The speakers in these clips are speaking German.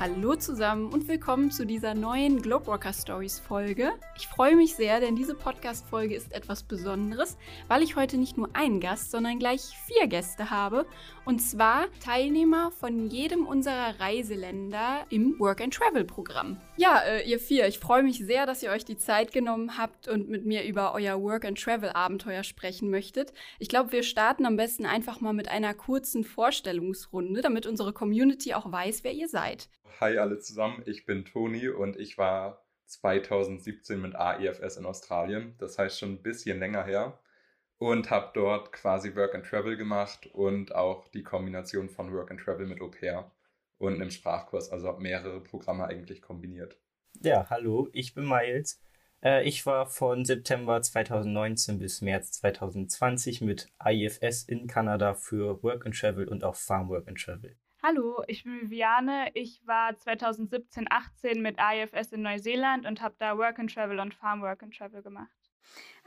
Hallo zusammen und willkommen zu dieser neuen Globerocker Stories Folge. Ich freue mich sehr, denn diese Podcast Folge ist etwas Besonderes, weil ich heute nicht nur einen Gast, sondern gleich vier Gäste habe und zwar Teilnehmer von jedem unserer Reiseländer im Work and Travel Programm. Ja, äh, ihr vier, ich freue mich sehr, dass ihr euch die Zeit genommen habt und mit mir über euer Work and Travel Abenteuer sprechen möchtet. Ich glaube, wir starten am besten einfach mal mit einer kurzen Vorstellungsrunde, damit unsere Community auch weiß, wer ihr seid. Hi alle zusammen, ich bin Toni und ich war 2017 mit AEFS in Australien, das heißt schon ein bisschen länger her und habe dort quasi Work and Travel gemacht und auch die Kombination von Work and Travel mit Au pair und einem Sprachkurs, also habe mehrere Programme eigentlich kombiniert. Ja, hallo, ich bin Miles. Äh, ich war von September 2019 bis März 2020 mit AIFS in Kanada für Work and Travel und auch Farm Work and Travel. Hallo, ich bin Viviane. Ich war 2017, 18 mit IFS in Neuseeland und habe da Work and Travel und Farm Work and Travel gemacht.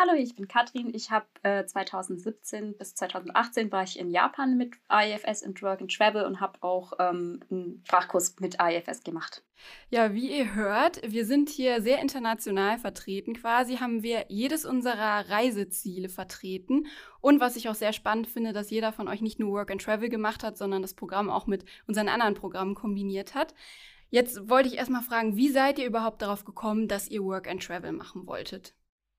Hallo, ich bin Katrin. Ich habe äh, 2017 bis 2018 war ich in Japan mit IFS und Work and Travel und habe auch ähm, einen Sprachkurs mit IFS gemacht. Ja, wie ihr hört, wir sind hier sehr international vertreten. Quasi haben wir jedes unserer Reiseziele vertreten. Und was ich auch sehr spannend finde, dass jeder von euch nicht nur Work and Travel gemacht hat, sondern das Programm auch mit unseren anderen Programmen kombiniert hat. Jetzt wollte ich erstmal fragen, wie seid ihr überhaupt darauf gekommen, dass ihr Work and Travel machen wolltet?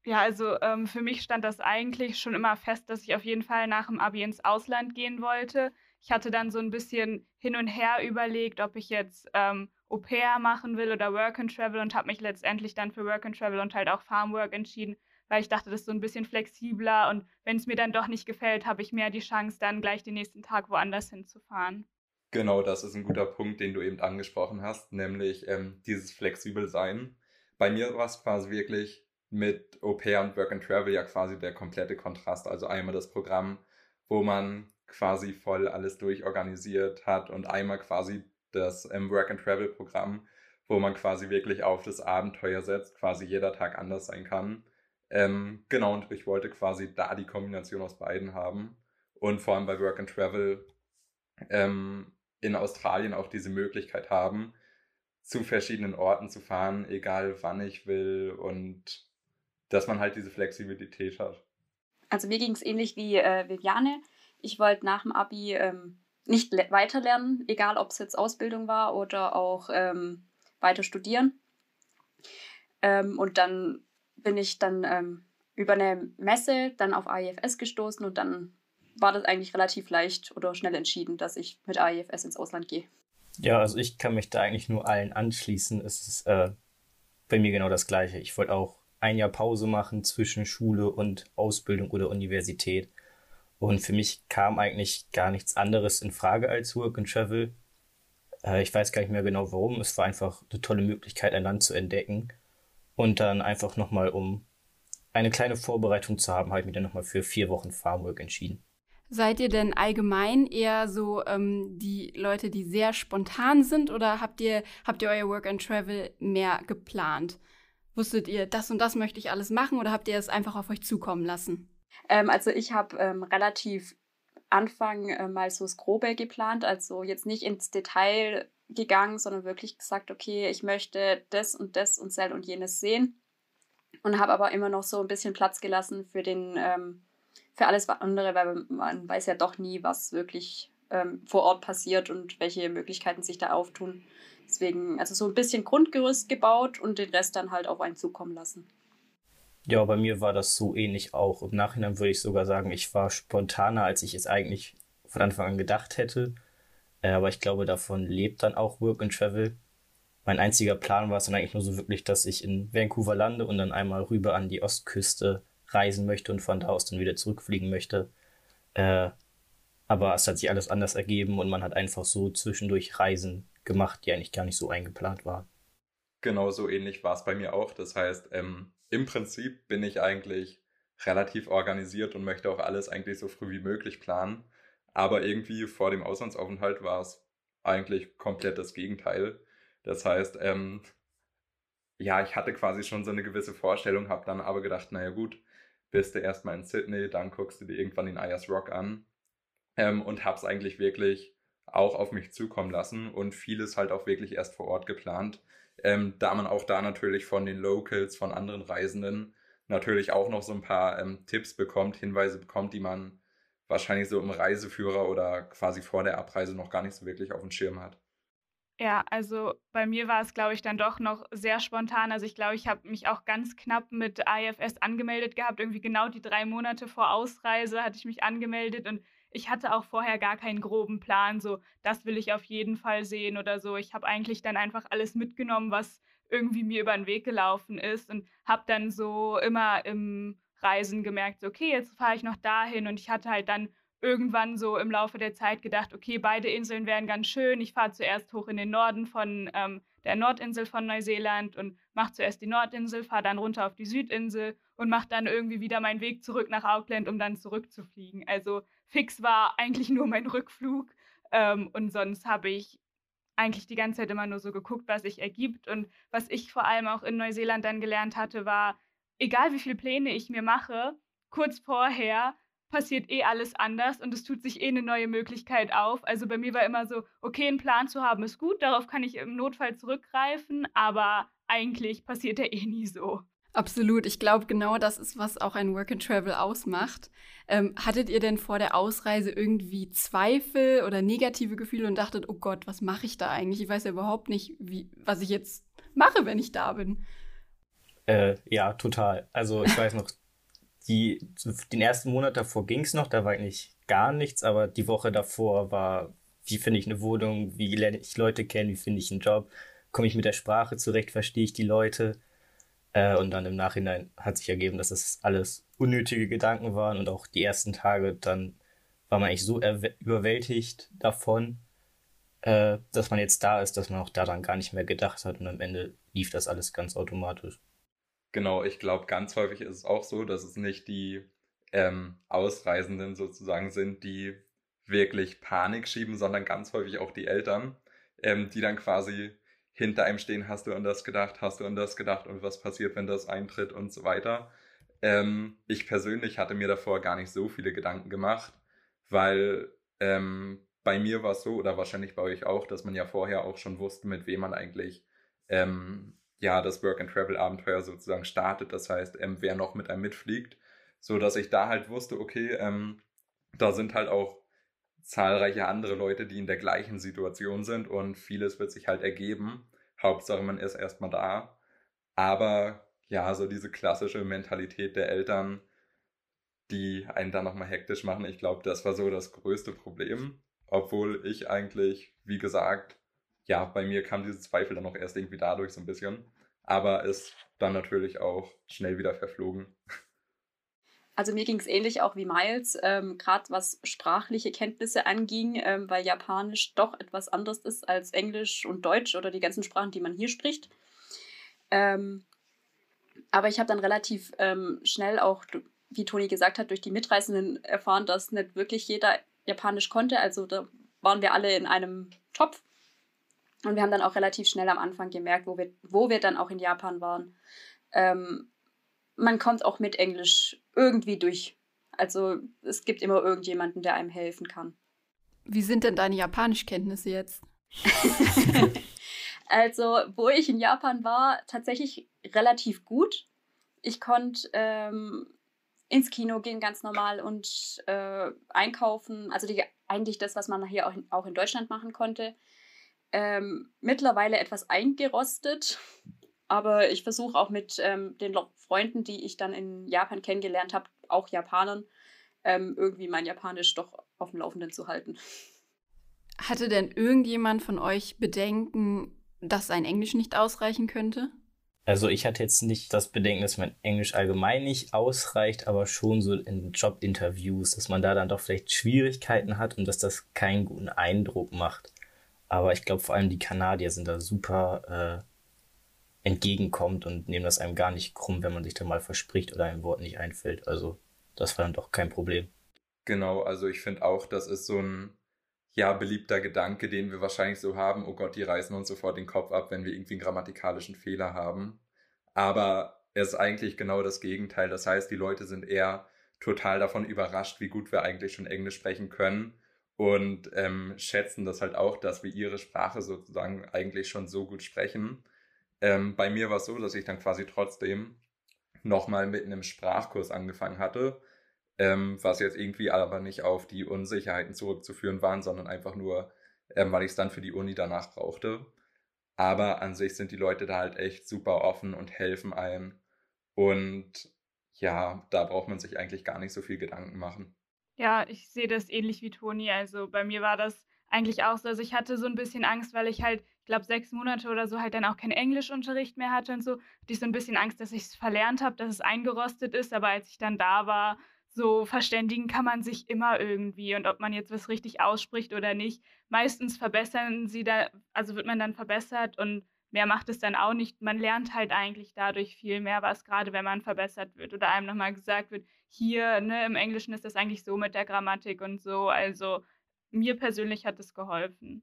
Ja, also ähm, für mich stand das eigentlich schon immer fest, dass ich auf jeden Fall nach dem Abi ins Ausland gehen wollte. Ich hatte dann so ein bisschen hin und her überlegt, ob ich jetzt ähm, Au pair machen will oder Work and Travel und habe mich letztendlich dann für Work and Travel und halt auch Farmwork entschieden, weil ich dachte, das ist so ein bisschen flexibler und wenn es mir dann doch nicht gefällt, habe ich mehr die Chance, dann gleich den nächsten Tag woanders hinzufahren. Genau, das ist ein guter Punkt, den du eben angesprochen hast, nämlich ähm, dieses flexibel sein. Bei mir war es quasi wirklich, mit Au pair und Work and Travel ja quasi der komplette Kontrast. Also einmal das Programm, wo man quasi voll alles durchorganisiert hat und einmal quasi das ähm, Work and Travel Programm, wo man quasi wirklich auf das Abenteuer setzt, quasi jeder Tag anders sein kann. Ähm, genau, und ich wollte quasi da die Kombination aus beiden haben. Und vor allem bei Work and Travel ähm, in Australien auch diese Möglichkeit haben, zu verschiedenen Orten zu fahren, egal wann ich will und dass man halt diese Flexibilität hat. Also mir ging es ähnlich wie äh, Viviane. Ich wollte nach dem Abi ähm, nicht weiterlernen, egal ob es jetzt Ausbildung war oder auch ähm, weiter studieren. Ähm, und dann bin ich dann ähm, über eine Messe dann auf AIFS gestoßen und dann war das eigentlich relativ leicht oder schnell entschieden, dass ich mit AIFS ins Ausland gehe. Ja, also ich kann mich da eigentlich nur allen anschließen. Es ist äh, bei mir genau das Gleiche. Ich wollte auch ein Jahr Pause machen zwischen Schule und Ausbildung oder Universität. Und für mich kam eigentlich gar nichts anderes in Frage als Work and Travel. Äh, ich weiß gar nicht mehr genau warum. Es war einfach eine tolle Möglichkeit, ein Land zu entdecken. Und dann einfach nochmal, um eine kleine Vorbereitung zu haben, habe ich mich dann nochmal für vier Wochen Farmwork entschieden. Seid ihr denn allgemein eher so ähm, die Leute, die sehr spontan sind oder habt ihr, habt ihr euer Work and Travel mehr geplant? Wusstet ihr, das und das möchte ich alles machen oder habt ihr es einfach auf euch zukommen lassen? Ähm, also ich habe ähm, relativ Anfang äh, mal so das Grobe geplant, also jetzt nicht ins Detail gegangen, sondern wirklich gesagt, okay, ich möchte das und das und sel und jenes sehen und habe aber immer noch so ein bisschen Platz gelassen für den ähm, für alles andere, weil man weiß ja doch nie, was wirklich ähm, vor Ort passiert und welche Möglichkeiten sich da auftun. Deswegen, also so ein bisschen Grundgerüst gebaut und den Rest dann halt auf einen zukommen lassen. Ja, bei mir war das so ähnlich auch. Im Nachhinein würde ich sogar sagen, ich war spontaner, als ich es eigentlich von Anfang an gedacht hätte. Äh, aber ich glaube, davon lebt dann auch Work and Travel. Mein einziger Plan war es dann eigentlich nur so wirklich, dass ich in Vancouver lande und dann einmal rüber an die Ostküste reisen möchte und von da aus dann wieder zurückfliegen möchte. Äh, aber es hat sich alles anders ergeben und man hat einfach so zwischendurch Reisen gemacht, die eigentlich gar nicht so eingeplant waren. Genau so ähnlich war es bei mir auch. Das heißt, ähm, im Prinzip bin ich eigentlich relativ organisiert und möchte auch alles eigentlich so früh wie möglich planen. Aber irgendwie vor dem Auslandsaufenthalt war es eigentlich komplett das Gegenteil. Das heißt, ähm, ja, ich hatte quasi schon so eine gewisse Vorstellung, habe dann aber gedacht, naja gut, bist du erstmal in Sydney, dann guckst du dir irgendwann den Ayers Rock an ähm, und habe es eigentlich wirklich auch auf mich zukommen lassen und vieles halt auch wirklich erst vor Ort geplant, ähm, da man auch da natürlich von den Locals, von anderen Reisenden natürlich auch noch so ein paar ähm, Tipps bekommt, Hinweise bekommt, die man wahrscheinlich so im Reiseführer oder quasi vor der Abreise noch gar nicht so wirklich auf dem Schirm hat. Ja, also bei mir war es, glaube ich, dann doch noch sehr spontan. Also ich glaube, ich habe mich auch ganz knapp mit IFS angemeldet gehabt. Irgendwie genau die drei Monate vor Ausreise hatte ich mich angemeldet und ich hatte auch vorher gar keinen groben Plan, so das will ich auf jeden Fall sehen oder so. Ich habe eigentlich dann einfach alles mitgenommen, was irgendwie mir über den Weg gelaufen ist und habe dann so immer im Reisen gemerkt, so, okay, jetzt fahre ich noch dahin und ich hatte halt dann irgendwann so im Laufe der Zeit gedacht, okay, beide Inseln wären ganz schön. Ich fahre zuerst hoch in den Norden von ähm, der Nordinsel von Neuseeland und mache zuerst die Nordinsel, fahre dann runter auf die Südinsel und mache dann irgendwie wieder meinen Weg zurück nach Auckland, um dann zurückzufliegen. Also fix war eigentlich nur mein Rückflug ähm, und sonst habe ich eigentlich die ganze Zeit immer nur so geguckt, was sich ergibt. Und was ich vor allem auch in Neuseeland dann gelernt hatte, war, egal wie viele Pläne ich mir mache, kurz vorher passiert eh alles anders und es tut sich eh eine neue Möglichkeit auf. Also bei mir war immer so, okay, einen Plan zu haben ist gut, darauf kann ich im Notfall zurückgreifen, aber eigentlich passiert er eh nie so. Absolut. Ich glaube, genau das ist, was auch ein Work and Travel ausmacht. Ähm, hattet ihr denn vor der Ausreise irgendwie Zweifel oder negative Gefühle und dachtet, oh Gott, was mache ich da eigentlich? Ich weiß ja überhaupt nicht, wie, was ich jetzt mache, wenn ich da bin. Äh, ja, total. Also ich weiß noch, die, den ersten Monat davor ging es noch, da war eigentlich gar nichts, aber die Woche davor war, wie finde ich eine Wohnung, wie lerne ich Leute kennen, wie finde ich einen Job, komme ich mit der Sprache zurecht, verstehe ich die Leute. Äh, und dann im Nachhinein hat sich ergeben, dass das alles unnötige Gedanken waren und auch die ersten Tage, dann war man eigentlich so überwältigt davon, äh, dass man jetzt da ist, dass man auch daran gar nicht mehr gedacht hat und am Ende lief das alles ganz automatisch. Genau, ich glaube, ganz häufig ist es auch so, dass es nicht die ähm, Ausreisenden sozusagen sind, die wirklich Panik schieben, sondern ganz häufig auch die Eltern, ähm, die dann quasi hinter einem stehen, hast du an das gedacht, hast du an das gedacht und was passiert, wenn das eintritt und so weiter. Ähm, ich persönlich hatte mir davor gar nicht so viele Gedanken gemacht, weil ähm, bei mir war es so, oder wahrscheinlich bei euch auch, dass man ja vorher auch schon wusste, mit wem man eigentlich ähm, ja, das Work-and-Travel-Abenteuer sozusagen startet. Das heißt, ähm, wer noch mit einem mitfliegt, so dass ich da halt wusste, okay, ähm, da sind halt auch zahlreiche andere Leute, die in der gleichen Situation sind und vieles wird sich halt ergeben. Hauptsache, man ist erstmal da. Aber ja, so diese klassische Mentalität der Eltern, die einen dann nochmal hektisch machen, ich glaube, das war so das größte Problem. Obwohl ich eigentlich, wie gesagt, ja, bei mir kam diese Zweifel dann auch erst irgendwie dadurch so ein bisschen, aber ist dann natürlich auch schnell wieder verflogen. Also mir ging es ähnlich auch wie Miles, ähm, gerade was sprachliche Kenntnisse anging, ähm, weil Japanisch doch etwas anders ist als Englisch und Deutsch oder die ganzen Sprachen, die man hier spricht. Ähm, aber ich habe dann relativ ähm, schnell auch, wie Toni gesagt hat, durch die Mitreisenden erfahren, dass nicht wirklich jeder Japanisch konnte. Also da waren wir alle in einem Topf und wir haben dann auch relativ schnell am Anfang gemerkt, wo wir, wo wir dann auch in Japan waren. Ähm, man kommt auch mit Englisch irgendwie durch. Also es gibt immer irgendjemanden, der einem helfen kann. Wie sind denn deine Japanischkenntnisse jetzt? also, wo ich in Japan war, tatsächlich relativ gut. Ich konnte ähm, ins Kino gehen ganz normal und äh, einkaufen. Also die, eigentlich das, was man hier auch in, auch in Deutschland machen konnte ähm, mittlerweile etwas eingerostet, aber ich versuche auch mit ähm, den Freunden, die ich dann in Japan kennengelernt habe, auch Japanern, ähm, irgendwie mein Japanisch doch auf dem Laufenden zu halten. Hatte denn irgendjemand von euch Bedenken, dass sein Englisch nicht ausreichen könnte? Also ich hatte jetzt nicht das Bedenken, dass mein Englisch allgemein nicht ausreicht, aber schon so in Jobinterviews, dass man da dann doch vielleicht Schwierigkeiten hat und dass das keinen guten Eindruck macht. Aber ich glaube, vor allem die Kanadier sind da super äh, entgegenkommt und nehmen das einem gar nicht krumm, wenn man sich da mal verspricht oder ein Wort nicht einfällt. Also das war dann doch kein Problem. Genau, also ich finde auch, das ist so ein ja beliebter Gedanke, den wir wahrscheinlich so haben. Oh Gott, die reißen uns sofort den Kopf ab, wenn wir irgendwie einen grammatikalischen Fehler haben. Aber es ist eigentlich genau das Gegenteil. Das heißt, die Leute sind eher total davon überrascht, wie gut wir eigentlich schon Englisch sprechen können und ähm, schätzen das halt auch, dass wir ihre Sprache sozusagen eigentlich schon so gut sprechen. Ähm, bei mir war es so, dass ich dann quasi trotzdem nochmal mit einem Sprachkurs angefangen hatte, ähm, was jetzt irgendwie aber nicht auf die Unsicherheiten zurückzuführen waren, sondern einfach nur, ähm, weil ich es dann für die Uni danach brauchte. Aber an sich sind die Leute da halt echt super offen und helfen einem. Und ja, da braucht man sich eigentlich gar nicht so viel Gedanken machen. Ja, ich sehe das ähnlich wie Toni. Also bei mir war das eigentlich auch so. Also ich hatte so ein bisschen Angst, weil ich halt, glaube, sechs Monate oder so halt dann auch keinen Englischunterricht mehr hatte und so. Hatte ich so ein bisschen Angst, dass ich es verlernt habe, dass es eingerostet ist. Aber als ich dann da war, so verständigen kann man sich immer irgendwie. Und ob man jetzt was richtig ausspricht oder nicht, meistens verbessern sie da, also wird man dann verbessert und mehr macht es dann auch nicht. Man lernt halt eigentlich dadurch viel mehr, was gerade wenn man verbessert wird oder einem nochmal gesagt wird, hier ne, im Englischen ist das eigentlich so mit der Grammatik und so. Also mir persönlich hat es geholfen.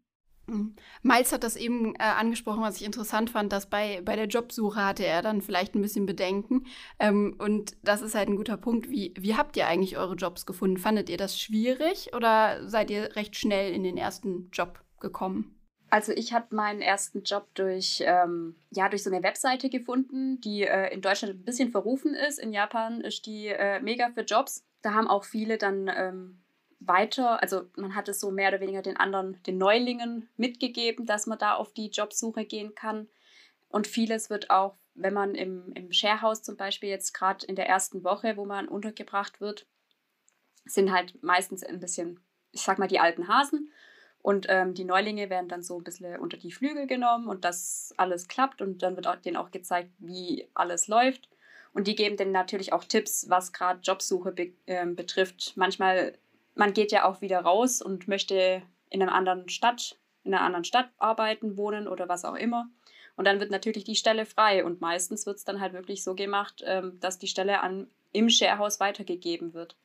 Mhm. Miles hat das eben äh, angesprochen, was ich interessant fand, dass bei, bei der Jobsuche hatte er dann vielleicht ein bisschen Bedenken. Ähm, und das ist halt ein guter Punkt. Wie, wie habt ihr eigentlich eure Jobs gefunden? Fandet ihr das schwierig oder seid ihr recht schnell in den ersten Job gekommen? Also ich habe meinen ersten Job durch, ähm, ja, durch so eine Webseite gefunden, die äh, in Deutschland ein bisschen verrufen ist. In Japan ist die äh, mega für Jobs. Da haben auch viele dann ähm, weiter, also man hat es so mehr oder weniger den anderen, den Neulingen mitgegeben, dass man da auf die Jobsuche gehen kann. Und vieles wird auch, wenn man im, im Sharehouse zum Beispiel jetzt gerade in der ersten Woche, wo man untergebracht wird, sind halt meistens ein bisschen, ich sag mal, die alten Hasen. Und ähm, die Neulinge werden dann so ein bisschen unter die Flügel genommen und das alles klappt und dann wird auch, denen auch gezeigt, wie alles läuft. Und die geben denen natürlich auch Tipps, was gerade Jobsuche be äh, betrifft. Manchmal, man geht ja auch wieder raus und möchte in einer anderen Stadt, in einer anderen Stadt arbeiten, wohnen oder was auch immer. Und dann wird natürlich die Stelle frei. Und meistens wird es dann halt wirklich so gemacht, ähm, dass die Stelle an, im Sharehouse weitergegeben wird.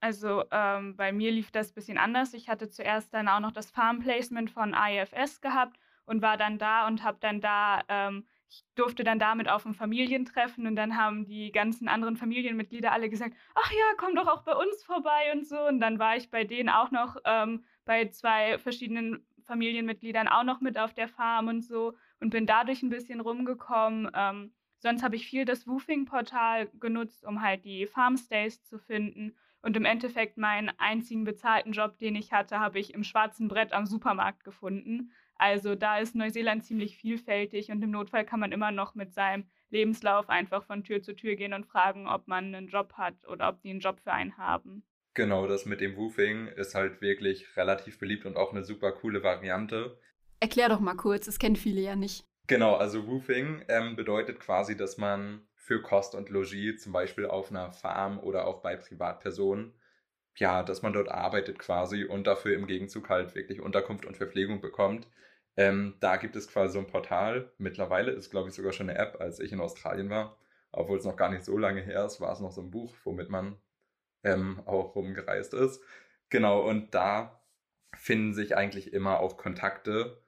Also ähm, bei mir lief das ein bisschen anders. Ich hatte zuerst dann auch noch das Farm Placement von IFS gehabt und war dann da und habe dann da, ähm, ich durfte dann damit auf ein Familientreffen und dann haben die ganzen anderen Familienmitglieder alle gesagt, ach ja, komm doch auch bei uns vorbei und so. Und dann war ich bei denen auch noch ähm, bei zwei verschiedenen Familienmitgliedern auch noch mit auf der Farm und so und bin dadurch ein bisschen rumgekommen. Ähm, sonst habe ich viel das Woofing-Portal genutzt, um halt die Farmstays zu finden. Und im Endeffekt meinen einzigen bezahlten Job, den ich hatte, habe ich im schwarzen Brett am Supermarkt gefunden. Also da ist Neuseeland ziemlich vielfältig und im Notfall kann man immer noch mit seinem Lebenslauf einfach von Tür zu Tür gehen und fragen, ob man einen Job hat oder ob die einen Job für einen haben. Genau, das mit dem Woofing ist halt wirklich relativ beliebt und auch eine super coole Variante. Erklär doch mal kurz, das kennen viele ja nicht. Genau, also Woofing ähm, bedeutet quasi, dass man für Kost und Logis, zum Beispiel auf einer Farm oder auch bei Privatpersonen, ja, dass man dort arbeitet quasi und dafür im Gegenzug halt wirklich Unterkunft und Verpflegung bekommt. Ähm, da gibt es quasi so ein Portal. Mittlerweile ist, glaube ich, sogar schon eine App, als ich in Australien war. Obwohl es noch gar nicht so lange her ist, war es noch so ein Buch, womit man ähm, auch rumgereist ist. Genau, und da finden sich eigentlich immer auch Kontakte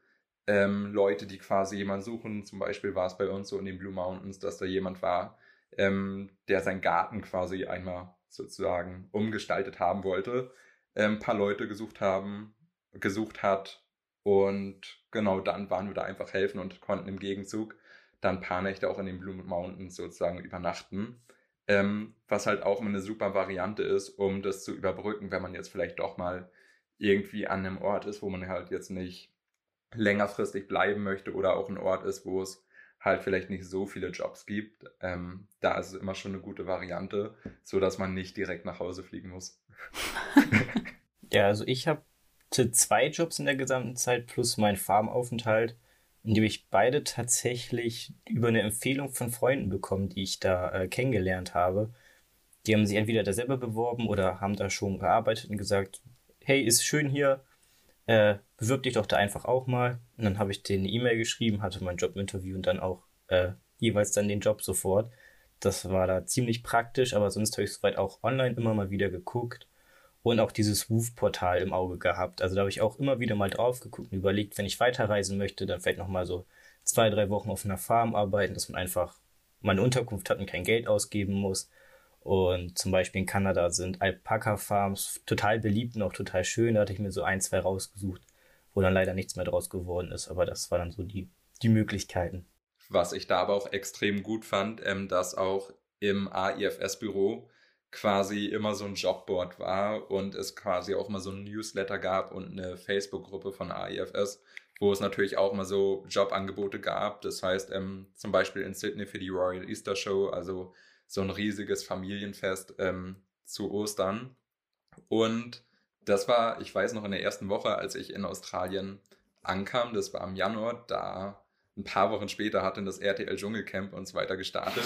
ähm, Leute, die quasi jemanden suchen. Zum Beispiel war es bei uns so in den Blue Mountains, dass da jemand war, ähm, der seinen Garten quasi einmal sozusagen umgestaltet haben wollte, ein ähm, paar Leute gesucht haben, gesucht hat und genau dann waren wir da einfach helfen und konnten im Gegenzug dann ein paar Nächte auch in den Blue Mountains sozusagen übernachten. Ähm, was halt auch eine super Variante ist, um das zu überbrücken, wenn man jetzt vielleicht doch mal irgendwie an einem Ort ist, wo man halt jetzt nicht längerfristig bleiben möchte oder auch ein Ort ist, wo es halt vielleicht nicht so viele Jobs gibt, ähm, da ist es immer schon eine gute Variante, so dass man nicht direkt nach Hause fliegen muss. ja, also ich habe zwei Jobs in der gesamten Zeit plus meinen Farmaufenthalt, in dem ich beide tatsächlich über eine Empfehlung von Freunden bekommen, die ich da äh, kennengelernt habe. Die haben sich entweder da selber beworben oder haben da schon gearbeitet und gesagt, hey, ist schön hier, äh, bewirb dich doch da einfach auch mal. Und dann habe ich denen eine E-Mail geschrieben, hatte mein Jobinterview und dann auch äh, jeweils dann den Job sofort. Das war da ziemlich praktisch, aber sonst habe ich soweit auch online immer mal wieder geguckt und auch dieses Woof-Portal im Auge gehabt. Also da habe ich auch immer wieder mal drauf geguckt und überlegt, wenn ich weiterreisen möchte, dann vielleicht nochmal so zwei, drei Wochen auf einer Farm arbeiten, dass man einfach mal eine Unterkunft hat und kein Geld ausgeben muss. Und zum Beispiel in Kanada sind Alpaka-Farms total beliebt und auch total schön. Da hatte ich mir so ein, zwei rausgesucht, wo dann leider nichts mehr draus geworden ist. Aber das waren dann so die, die Möglichkeiten. Was ich da aber auch extrem gut fand, ähm, dass auch im AIFS-Büro quasi immer so ein Jobboard war und es quasi auch mal so ein Newsletter gab und eine Facebook-Gruppe von AIFS, wo es natürlich auch mal so Jobangebote gab. Das heißt, ähm, zum Beispiel in Sydney für die Royal Easter Show, also so ein riesiges Familienfest ähm, zu Ostern. Und das war, ich weiß noch, in der ersten Woche, als ich in Australien ankam, das war im Januar, da ein paar Wochen später hat dann das RTL Dschungelcamp uns weiter gestartet.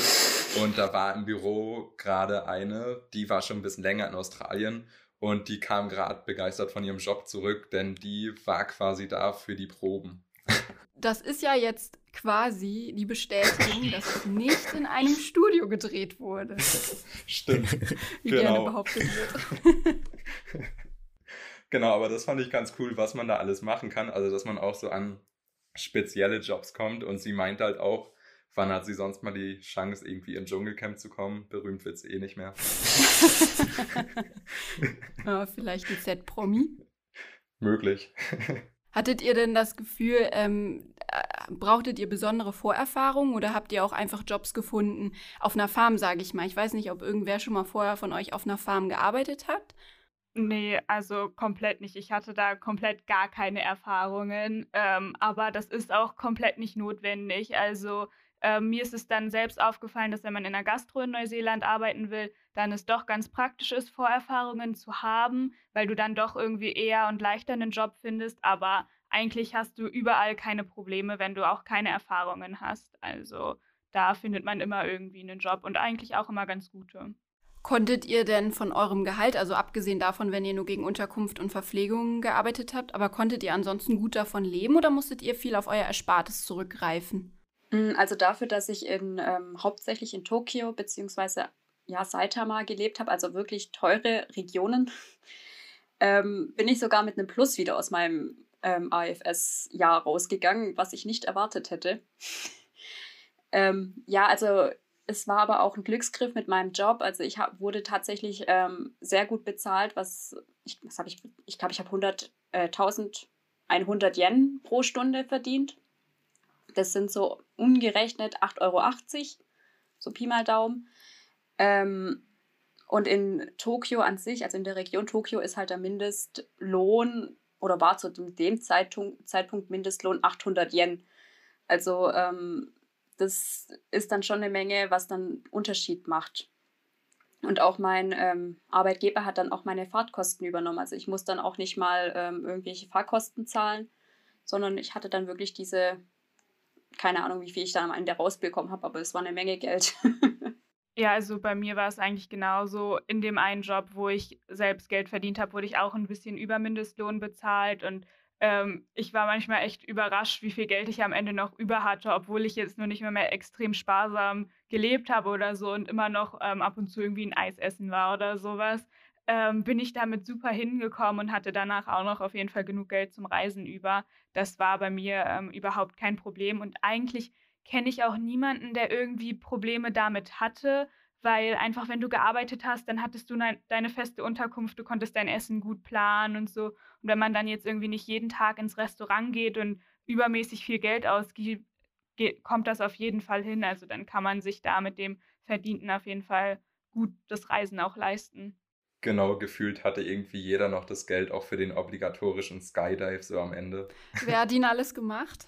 Und da war im Büro gerade eine, die war schon ein bisschen länger in Australien und die kam gerade begeistert von ihrem Job zurück, denn die war quasi da für die Proben. Das ist ja jetzt quasi die Bestätigung, dass es nicht in einem Studio gedreht wurde. Stimmt. Wie genau. gerne behauptet wird. genau, aber das fand ich ganz cool, was man da alles machen kann. Also, dass man auch so an spezielle Jobs kommt. Und sie meint halt auch, wann hat sie sonst mal die Chance, irgendwie in Dschungelcamp zu kommen? Berühmt wird sie eh nicht mehr. ja, vielleicht die Z-Promi. Möglich. Hattet ihr denn das Gefühl, ähm, äh, brauchtet ihr besondere Vorerfahrungen oder habt ihr auch einfach Jobs gefunden auf einer Farm, sage ich mal? Ich weiß nicht, ob irgendwer schon mal vorher von euch auf einer Farm gearbeitet hat. Nee, also komplett nicht. Ich hatte da komplett gar keine Erfahrungen, ähm, aber das ist auch komplett nicht notwendig. Also äh, mir ist es dann selbst aufgefallen, dass wenn man in der Gastro in Neuseeland arbeiten will, dann es doch ganz praktisch ist, Vorerfahrungen zu haben, weil du dann doch irgendwie eher und leichter einen Job findest. Aber eigentlich hast du überall keine Probleme, wenn du auch keine Erfahrungen hast. Also da findet man immer irgendwie einen Job und eigentlich auch immer ganz gute. Konntet ihr denn von eurem Gehalt, also abgesehen davon, wenn ihr nur gegen Unterkunft und Verpflegung gearbeitet habt, aber konntet ihr ansonsten gut davon leben oder musstet ihr viel auf euer Erspartes zurückgreifen? Mm, also dafür, dass ich in, ähm, hauptsächlich in Tokio bzw. Ja, Saitama gelebt habe, also wirklich teure Regionen, ähm, bin ich sogar mit einem Plus wieder aus meinem ähm, AFS-Jahr rausgegangen, was ich nicht erwartet hätte. ähm, ja, also es war aber auch ein Glücksgriff mit meinem Job. Also ich hab, wurde tatsächlich ähm, sehr gut bezahlt, was, ich, habe ich, ich glaube, ich habe 100, äh, 1100 Yen pro Stunde verdient. Das sind so umgerechnet 8,80 Euro, so Pi mal Daumen. Ähm, und in Tokio an sich, also in der Region Tokio, ist halt der Mindestlohn oder war zu dem Zeitpunkt, Zeitpunkt Mindestlohn 800 Yen. Also ähm, das ist dann schon eine Menge, was dann Unterschied macht. Und auch mein ähm, Arbeitgeber hat dann auch meine Fahrtkosten übernommen. Also ich muss dann auch nicht mal ähm, irgendwelche Fahrkosten zahlen, sondern ich hatte dann wirklich diese, keine Ahnung, wie viel ich dann am Ende rausbekommen habe, aber es war eine Menge Geld. ja, also bei mir war es eigentlich genauso. In dem einen Job, wo ich selbst Geld verdient habe, wurde ich auch ein bisschen über Mindestlohn bezahlt und ähm, ich war manchmal echt überrascht, wie viel Geld ich am Ende noch über hatte, obwohl ich jetzt nur nicht mehr, mehr extrem sparsam gelebt habe oder so und immer noch ähm, ab und zu irgendwie ein Eis essen war oder sowas. Ähm, bin ich damit super hingekommen und hatte danach auch noch auf jeden Fall genug Geld zum Reisen über. Das war bei mir ähm, überhaupt kein Problem und eigentlich kenne ich auch niemanden, der irgendwie Probleme damit hatte, weil einfach, wenn du gearbeitet hast, dann hattest du ne, deine feste Unterkunft, du konntest dein Essen gut planen und so. Und wenn man dann jetzt irgendwie nicht jeden Tag ins Restaurant geht und übermäßig viel Geld ausgibt, kommt das auf jeden Fall hin. Also dann kann man sich da mit dem Verdienten auf jeden Fall gut das Reisen auch leisten. Genau, gefühlt hatte irgendwie jeder noch das Geld auch für den obligatorischen Skydive so am Ende. Wer hat ihn alles gemacht?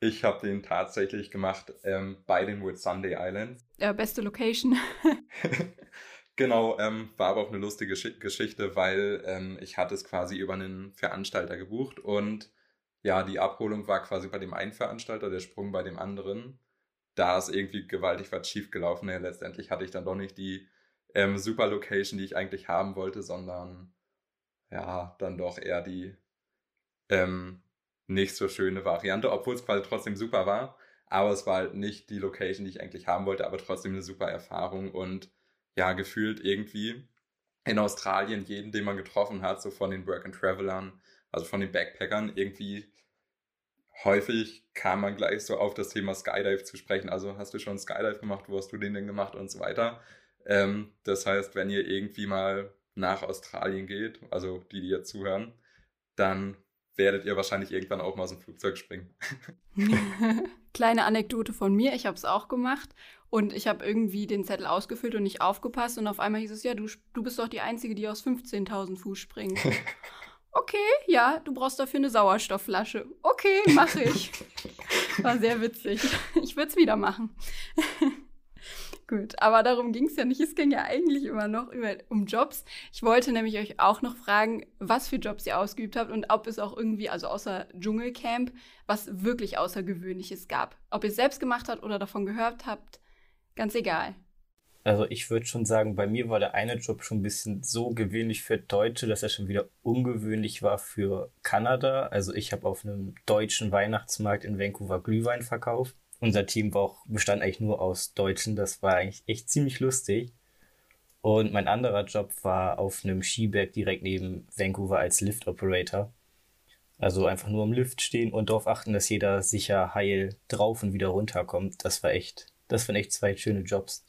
Ich habe den tatsächlich gemacht ähm, bei den Wood Sunday Islands. Ja, beste Location. genau, ähm, war aber auch eine lustige Geschichte, weil ähm, ich hatte es quasi über einen Veranstalter gebucht und ja, die Abholung war quasi bei dem einen Veranstalter, der Sprung bei dem anderen. Da ist irgendwie gewaltig was schief gelaufen. Ja, letztendlich hatte ich dann doch nicht die ähm, super Location, die ich eigentlich haben wollte, sondern ja, dann doch eher die ähm, nicht so schöne Variante, obwohl es quasi trotzdem super war. Aber es war halt nicht die Location, die ich eigentlich haben wollte, aber trotzdem eine super Erfahrung und ja, gefühlt irgendwie in Australien jeden, den man getroffen hat, so von den Work and Travelern, also von den Backpackern, irgendwie häufig kam man gleich so auf das Thema Skydive zu sprechen. Also hast du schon Skydive gemacht, wo hast du den denn gemacht und so weiter. Ähm, das heißt, wenn ihr irgendwie mal nach Australien geht, also die, die jetzt zuhören, dann werdet ihr wahrscheinlich irgendwann auch mal aus dem Flugzeug springen. Kleine Anekdote von mir, ich habe es auch gemacht und ich habe irgendwie den Zettel ausgefüllt und nicht aufgepasst und auf einmal hieß es, ja, du, du bist doch die Einzige, die aus 15.000 Fuß springt. okay, ja, du brauchst dafür eine Sauerstoffflasche. Okay, mache ich. War sehr witzig. Ich würde es wieder machen. Gut, aber darum ging es ja nicht. Es ging ja eigentlich immer noch über, um Jobs. Ich wollte nämlich euch auch noch fragen, was für Jobs ihr ausgeübt habt und ob es auch irgendwie, also außer Dschungelcamp, was wirklich Außergewöhnliches gab. Ob ihr es selbst gemacht habt oder davon gehört habt, ganz egal. Also ich würde schon sagen, bei mir war der eine Job schon ein bisschen so gewöhnlich für Deutsche, dass er schon wieder ungewöhnlich war für Kanada. Also ich habe auf einem deutschen Weihnachtsmarkt in Vancouver Glühwein verkauft unser Team war auch, bestand eigentlich nur aus Deutschen. Das war eigentlich echt ziemlich lustig. Und mein anderer Job war auf einem Skiberg direkt neben Vancouver als Lift Operator. Also einfach nur im Lift stehen und darauf achten, dass jeder sicher heil drauf und wieder runterkommt. Das war echt, das waren echt zwei schöne Jobs,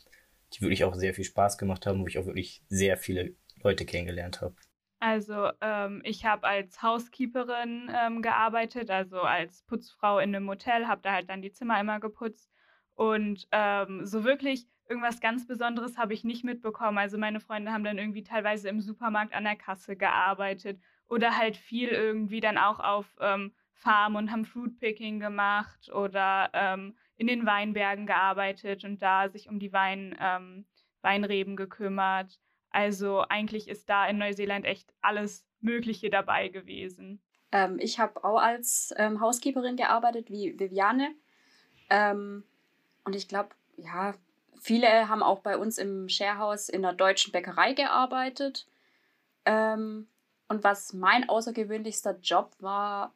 die wirklich auch sehr viel Spaß gemacht haben, wo ich auch wirklich sehr viele Leute kennengelernt habe. Also ähm, ich habe als Housekeeperin ähm, gearbeitet, also als Putzfrau in einem Hotel, habe da halt dann die Zimmer immer geputzt. Und ähm, so wirklich irgendwas ganz Besonderes habe ich nicht mitbekommen. Also meine Freunde haben dann irgendwie teilweise im Supermarkt an der Kasse gearbeitet oder halt viel irgendwie dann auch auf ähm, Farm und haben Fruitpicking gemacht oder ähm, in den Weinbergen gearbeitet und da sich um die Wein, ähm, Weinreben gekümmert. Also eigentlich ist da in Neuseeland echt alles Mögliche dabei gewesen. Ähm, ich habe auch als ähm, Housekeeperin gearbeitet, wie Viviane. Ähm, und ich glaube, ja, viele haben auch bei uns im Sharehouse in der deutschen Bäckerei gearbeitet. Ähm, und was mein außergewöhnlichster Job war,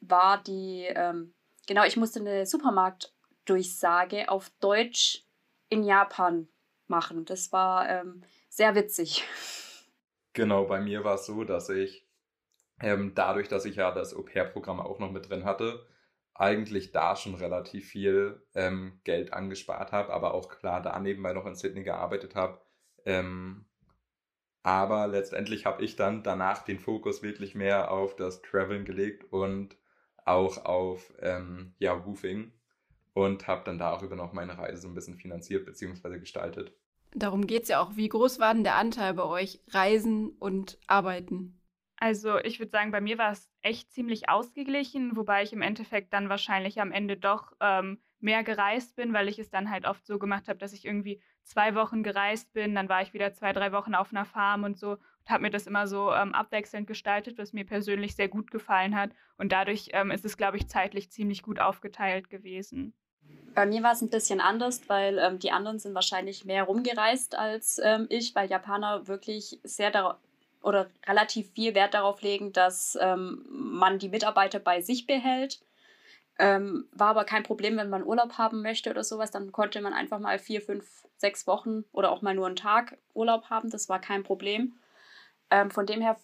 war die, ähm, genau, ich musste eine Supermarktdurchsage auf Deutsch in Japan machen. Das war ähm, sehr witzig. Genau, bei mir war es so, dass ich ähm, dadurch, dass ich ja das Au-pair-Programm auch noch mit drin hatte, eigentlich da schon relativ viel ähm, Geld angespart habe, aber auch klar da nebenbei noch in Sydney gearbeitet habe. Ähm, aber letztendlich habe ich dann danach den Fokus wirklich mehr auf das Traveln gelegt und auch auf ähm, ja, Roofing und habe dann darüber noch meine Reise so ein bisschen finanziert bzw. gestaltet. Darum geht es ja auch. Wie groß war denn der Anteil bei euch? Reisen und Arbeiten? Also ich würde sagen, bei mir war es echt ziemlich ausgeglichen, wobei ich im Endeffekt dann wahrscheinlich am Ende doch ähm, mehr gereist bin, weil ich es dann halt oft so gemacht habe, dass ich irgendwie zwei Wochen gereist bin, dann war ich wieder zwei, drei Wochen auf einer Farm und so und habe mir das immer so ähm, abwechselnd gestaltet, was mir persönlich sehr gut gefallen hat. Und dadurch ähm, ist es, glaube ich, zeitlich ziemlich gut aufgeteilt gewesen. Bei mir war es ein bisschen anders, weil ähm, die anderen sind wahrscheinlich mehr rumgereist als ähm, ich, weil Japaner wirklich sehr darauf oder relativ viel Wert darauf legen, dass ähm, man die Mitarbeiter bei sich behält. Ähm, war aber kein Problem, wenn man Urlaub haben möchte oder sowas, dann konnte man einfach mal vier, fünf, sechs Wochen oder auch mal nur einen Tag Urlaub haben. Das war kein Problem. Ähm, von dem her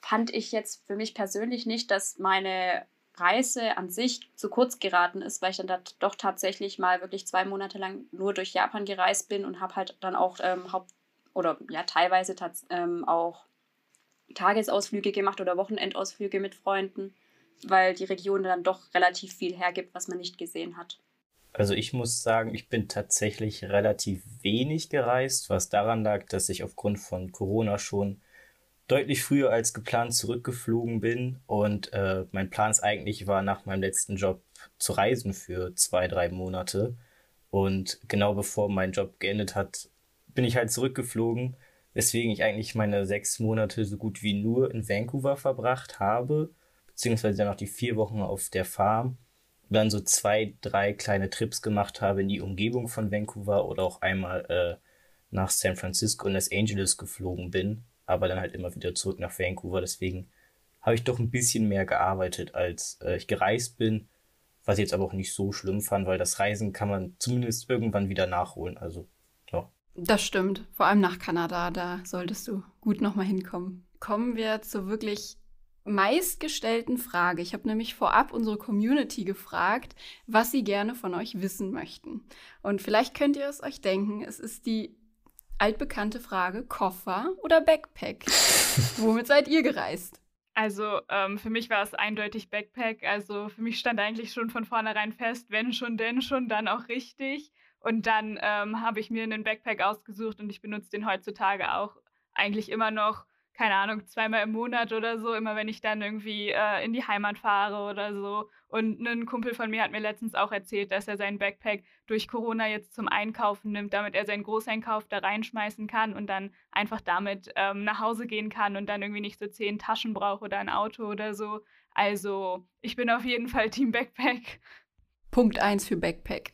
fand ich jetzt für mich persönlich nicht, dass meine Reise an sich zu kurz geraten ist, weil ich dann da doch tatsächlich mal wirklich zwei Monate lang nur durch Japan gereist bin und habe halt dann auch ähm, Haupt- oder ja teilweise ähm, auch Tagesausflüge gemacht oder Wochenendausflüge mit Freunden, weil die Region dann doch relativ viel hergibt, was man nicht gesehen hat. Also ich muss sagen, ich bin tatsächlich relativ wenig gereist, was daran lag, dass ich aufgrund von Corona schon deutlich früher als geplant zurückgeflogen bin und äh, mein Plan ist eigentlich war, nach meinem letzten Job zu reisen für zwei, drei Monate. Und genau bevor mein Job geendet hat, bin ich halt zurückgeflogen, weswegen ich eigentlich meine sechs Monate so gut wie nur in Vancouver verbracht habe, beziehungsweise dann noch die vier Wochen auf der Farm und dann so zwei, drei kleine Trips gemacht habe in die Umgebung von Vancouver oder auch einmal äh, nach San Francisco und Los Angeles geflogen bin aber dann halt immer wieder zurück nach Vancouver. Deswegen habe ich doch ein bisschen mehr gearbeitet, als äh, ich gereist bin, was ich jetzt aber auch nicht so schlimm fand, weil das Reisen kann man zumindest irgendwann wieder nachholen. Also, ja. Das stimmt. Vor allem nach Kanada, da solltest du gut nochmal hinkommen. Kommen wir zur wirklich meistgestellten Frage. Ich habe nämlich vorab unsere Community gefragt, was sie gerne von euch wissen möchten. Und vielleicht könnt ihr es euch denken, es ist die Altbekannte Frage: Koffer oder Backpack? Womit seid ihr gereist? Also ähm, für mich war es eindeutig Backpack. Also für mich stand eigentlich schon von vornherein fest, wenn schon, denn schon, dann auch richtig. Und dann ähm, habe ich mir einen Backpack ausgesucht und ich benutze den heutzutage auch eigentlich immer noch keine Ahnung, zweimal im Monat oder so, immer wenn ich dann irgendwie äh, in die Heimat fahre oder so. Und ein Kumpel von mir hat mir letztens auch erzählt, dass er seinen Backpack durch Corona jetzt zum Einkaufen nimmt, damit er seinen Großeinkauf da reinschmeißen kann und dann einfach damit ähm, nach Hause gehen kann und dann irgendwie nicht so zehn Taschen braucht oder ein Auto oder so. Also ich bin auf jeden Fall Team Backpack. Punkt 1 für Backpack.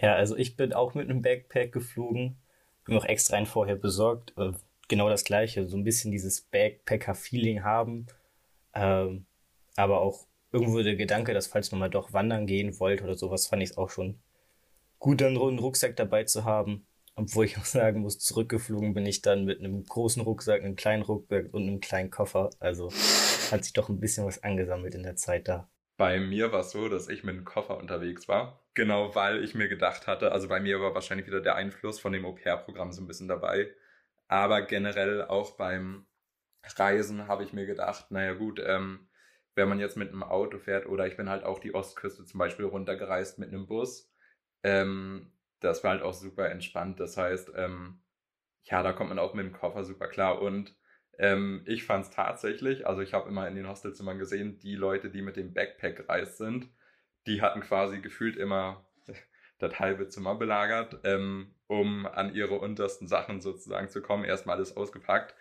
Ja, also ich bin auch mit einem Backpack geflogen. Bin auch extra einen vorher besorgt äh, genau das Gleiche, so ein bisschen dieses Backpacker-Feeling haben, ähm, aber auch irgendwo der Gedanke, dass falls man mal doch wandern gehen wollte oder sowas, fand ich es auch schon gut, dann einen Rucksack dabei zu haben. Obwohl ich auch sagen muss, zurückgeflogen bin ich dann mit einem großen Rucksack, einem kleinen Rucksack und einem kleinen Koffer. Also hat sich doch ein bisschen was angesammelt in der Zeit da. Bei mir war es so, dass ich mit einem Koffer unterwegs war. Genau, weil ich mir gedacht hatte, also bei mir war wahrscheinlich wieder der Einfluss von dem Au-pair-Programm so ein bisschen dabei. Aber generell auch beim Reisen habe ich mir gedacht, naja gut, ähm, wenn man jetzt mit einem Auto fährt oder ich bin halt auch die Ostküste zum Beispiel runtergereist mit einem Bus, ähm, das war halt auch super entspannt. Das heißt, ähm, ja, da kommt man auch mit dem Koffer super klar. Und ähm, ich fand es tatsächlich, also ich habe immer in den Hostelzimmern gesehen, die Leute, die mit dem Backpack gereist sind, die hatten quasi gefühlt immer das halbe Zimmer belagert, ähm, um an ihre untersten Sachen sozusagen zu kommen. Erstmal alles ausgepackt.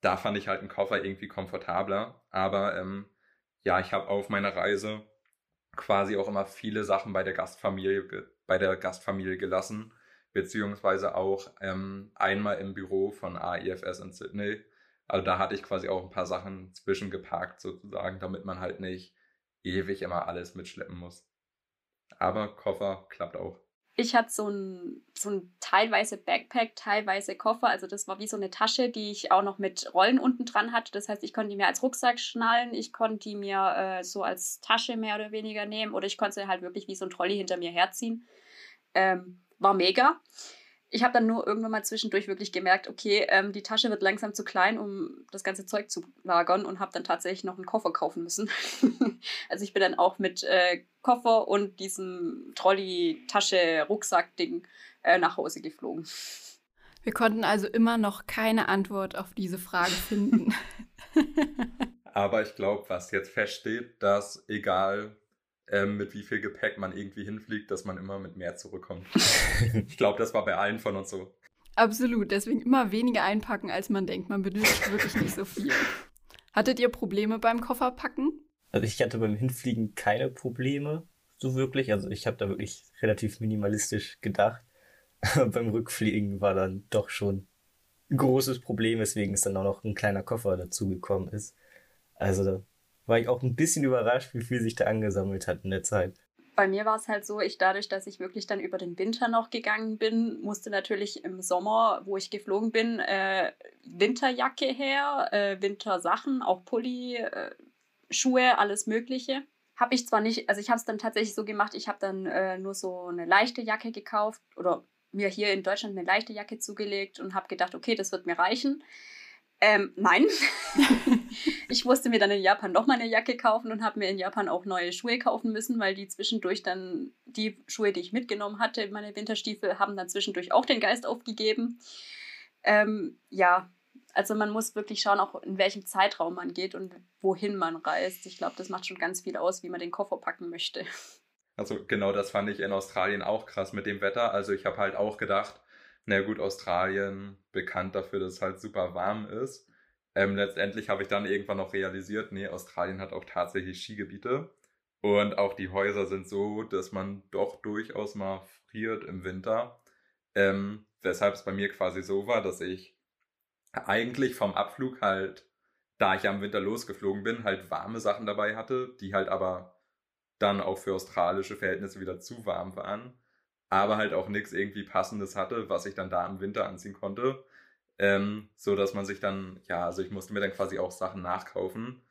Da fand ich halt einen Koffer irgendwie komfortabler. Aber ähm, ja, ich habe auf meiner Reise quasi auch immer viele Sachen bei der Gastfamilie, bei der Gastfamilie gelassen, beziehungsweise auch ähm, einmal im Büro von AIFS in Sydney. Also da hatte ich quasi auch ein paar Sachen zwischengeparkt sozusagen, damit man halt nicht ewig immer alles mitschleppen muss. Aber Koffer klappt auch ich hatte so ein, so ein teilweise Backpack, teilweise Koffer. Also das war wie so eine Tasche, die ich auch noch mit Rollen unten dran hatte. Das heißt, ich konnte die mir als Rucksack schnallen, ich konnte die mir äh, so als Tasche mehr oder weniger nehmen oder ich konnte sie halt wirklich wie so ein Trolley hinter mir herziehen. Ähm, war mega ich habe dann nur irgendwann mal zwischendurch wirklich gemerkt, okay, ähm, die Tasche wird langsam zu klein, um das ganze Zeug zu lagern und habe dann tatsächlich noch einen Koffer kaufen müssen. also ich bin dann auch mit äh, Koffer und diesem Trolley-Tasche-Rucksack-Ding äh, nach Hause geflogen. Wir konnten also immer noch keine Antwort auf diese Frage finden. Aber ich glaube, was jetzt feststeht, dass egal ähm, mit wie viel Gepäck man irgendwie hinfliegt, dass man immer mit mehr zurückkommt. ich glaube, das war bei allen von uns so. Absolut, deswegen immer weniger einpacken, als man denkt. Man benötigt wirklich nicht so viel. Hattet ihr Probleme beim Kofferpacken? Also ich hatte beim Hinfliegen keine Probleme, so wirklich. Also ich habe da wirklich relativ minimalistisch gedacht. beim Rückfliegen war dann doch schon ein großes Problem, weswegen es dann auch noch ein kleiner Koffer dazugekommen ist. Also da war ich auch ein bisschen überrascht, wie viel sich da angesammelt hat in der Zeit. Bei mir war es halt so, ich dadurch, dass ich wirklich dann über den Winter noch gegangen bin, musste natürlich im Sommer, wo ich geflogen bin, äh, Winterjacke her, äh, Wintersachen, auch Pulli, äh, Schuhe, alles Mögliche. Habe ich zwar nicht, also ich habe es dann tatsächlich so gemacht, ich habe dann äh, nur so eine leichte Jacke gekauft oder mir hier in Deutschland eine leichte Jacke zugelegt und habe gedacht, okay, das wird mir reichen. Ähm, nein. ich musste mir dann in Japan nochmal eine Jacke kaufen und habe mir in Japan auch neue Schuhe kaufen müssen, weil die zwischendurch dann, die Schuhe, die ich mitgenommen hatte, meine Winterstiefel, haben dann zwischendurch auch den Geist aufgegeben. Ähm, ja, also man muss wirklich schauen, auch in welchem Zeitraum man geht und wohin man reist. Ich glaube, das macht schon ganz viel aus, wie man den Koffer packen möchte. Also genau das fand ich in Australien auch krass mit dem Wetter. Also ich habe halt auch gedacht, na gut, Australien bekannt dafür, dass es halt super warm ist. Ähm, letztendlich habe ich dann irgendwann noch realisiert, nee, Australien hat auch tatsächlich Skigebiete. Und auch die Häuser sind so, dass man doch durchaus mal friert im Winter. Ähm, weshalb es bei mir quasi so war, dass ich eigentlich vom Abflug halt, da ich ja im Winter losgeflogen bin, halt warme Sachen dabei hatte, die halt aber dann auch für australische Verhältnisse wieder zu warm waren aber halt auch nichts irgendwie passendes hatte, was ich dann da im Winter anziehen konnte. Ähm, so dass man sich dann, ja, also ich musste mir dann quasi auch Sachen nachkaufen.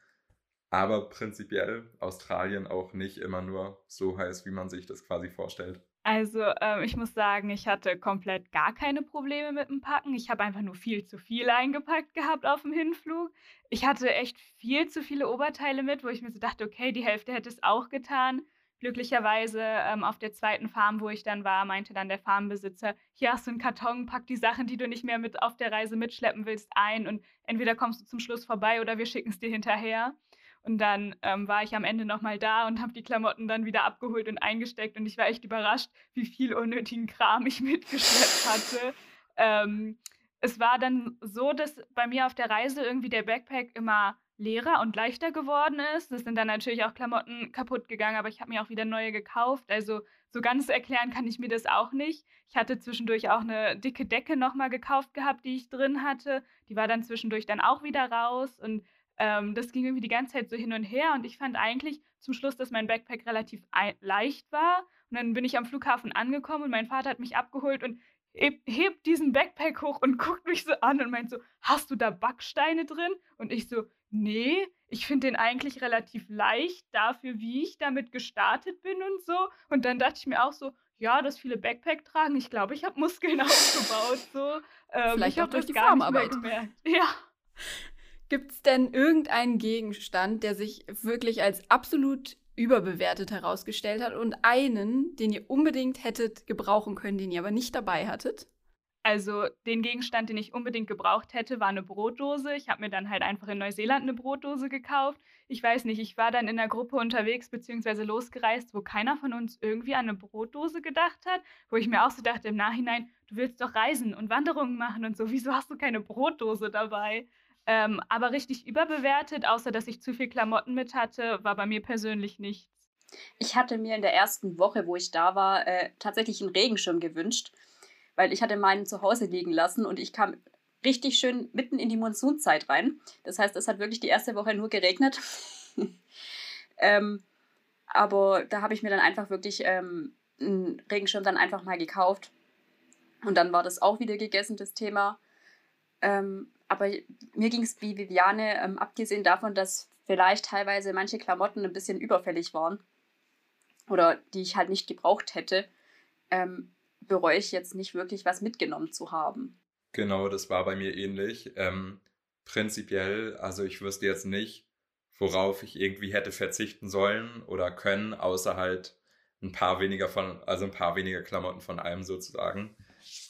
Aber prinzipiell Australien auch nicht immer nur so heiß, wie man sich das quasi vorstellt. Also ähm, ich muss sagen, ich hatte komplett gar keine Probleme mit dem Packen. Ich habe einfach nur viel zu viel eingepackt gehabt auf dem Hinflug. Ich hatte echt viel zu viele Oberteile mit, wo ich mir so dachte, okay, die Hälfte hätte es auch getan. Glücklicherweise ähm, auf der zweiten Farm, wo ich dann war, meinte dann der Farmbesitzer, hier hast du einen Karton, pack die Sachen, die du nicht mehr mit auf der Reise mitschleppen willst, ein und entweder kommst du zum Schluss vorbei oder wir schicken es dir hinterher. Und dann ähm, war ich am Ende nochmal da und habe die Klamotten dann wieder abgeholt und eingesteckt. Und ich war echt überrascht, wie viel unnötigen Kram ich mitgeschleppt hatte. Ähm, es war dann so, dass bei mir auf der Reise irgendwie der Backpack immer leerer und leichter geworden ist. Es sind dann natürlich auch Klamotten kaputt gegangen, aber ich habe mir auch wieder neue gekauft. Also so ganz erklären kann ich mir das auch nicht. Ich hatte zwischendurch auch eine dicke Decke nochmal gekauft gehabt, die ich drin hatte. Die war dann zwischendurch dann auch wieder raus und ähm, das ging irgendwie die ganze Zeit so hin und her und ich fand eigentlich zum Schluss, dass mein Backpack relativ leicht war. Und dann bin ich am Flughafen angekommen und mein Vater hat mich abgeholt und hebt, diesen Backpack hoch und guckt mich so an und meint so, hast du da Backsteine drin? Und ich so, nee, ich finde den eigentlich relativ leicht dafür, wie ich damit gestartet bin und so. Und dann dachte ich mir auch so, ja, dass viele Backpack tragen, ich glaube, ich habe Muskeln aufgebaut. So. Ähm, Vielleicht auch durch die Farmarbeit. Ja. Gibt es denn irgendeinen Gegenstand, der sich wirklich als absolut überbewertet herausgestellt hat und einen, den ihr unbedingt hättet gebrauchen können, den ihr aber nicht dabei hattet? Also den Gegenstand, den ich unbedingt gebraucht hätte, war eine Brotdose. Ich habe mir dann halt einfach in Neuseeland eine Brotdose gekauft. Ich weiß nicht, ich war dann in einer Gruppe unterwegs bzw. losgereist, wo keiner von uns irgendwie an eine Brotdose gedacht hat, wo ich mir auch so dachte im Nachhinein, du willst doch reisen und Wanderungen machen und so, wieso hast du keine Brotdose dabei? Ähm, aber richtig überbewertet, außer dass ich zu viel Klamotten mit hatte, war bei mir persönlich nichts. Ich hatte mir in der ersten Woche, wo ich da war, äh, tatsächlich einen Regenschirm gewünscht, weil ich hatte meinen zu Hause liegen lassen und ich kam richtig schön mitten in die Monsunzeit rein. Das heißt, es hat wirklich die erste Woche nur geregnet. ähm, aber da habe ich mir dann einfach wirklich ähm, einen Regenschirm dann einfach mal gekauft. Und dann war das auch wieder gegessen, das Thema. Ähm, aber mir ging es wie Viviane, ähm, abgesehen davon, dass vielleicht teilweise manche Klamotten ein bisschen überfällig waren oder die ich halt nicht gebraucht hätte, ähm, bereue ich jetzt nicht wirklich was mitgenommen zu haben. Genau, das war bei mir ähnlich. Ähm, prinzipiell, also ich wüsste jetzt nicht, worauf ich irgendwie hätte verzichten sollen oder können, außer halt ein paar weniger von, also ein paar weniger Klamotten von allem sozusagen.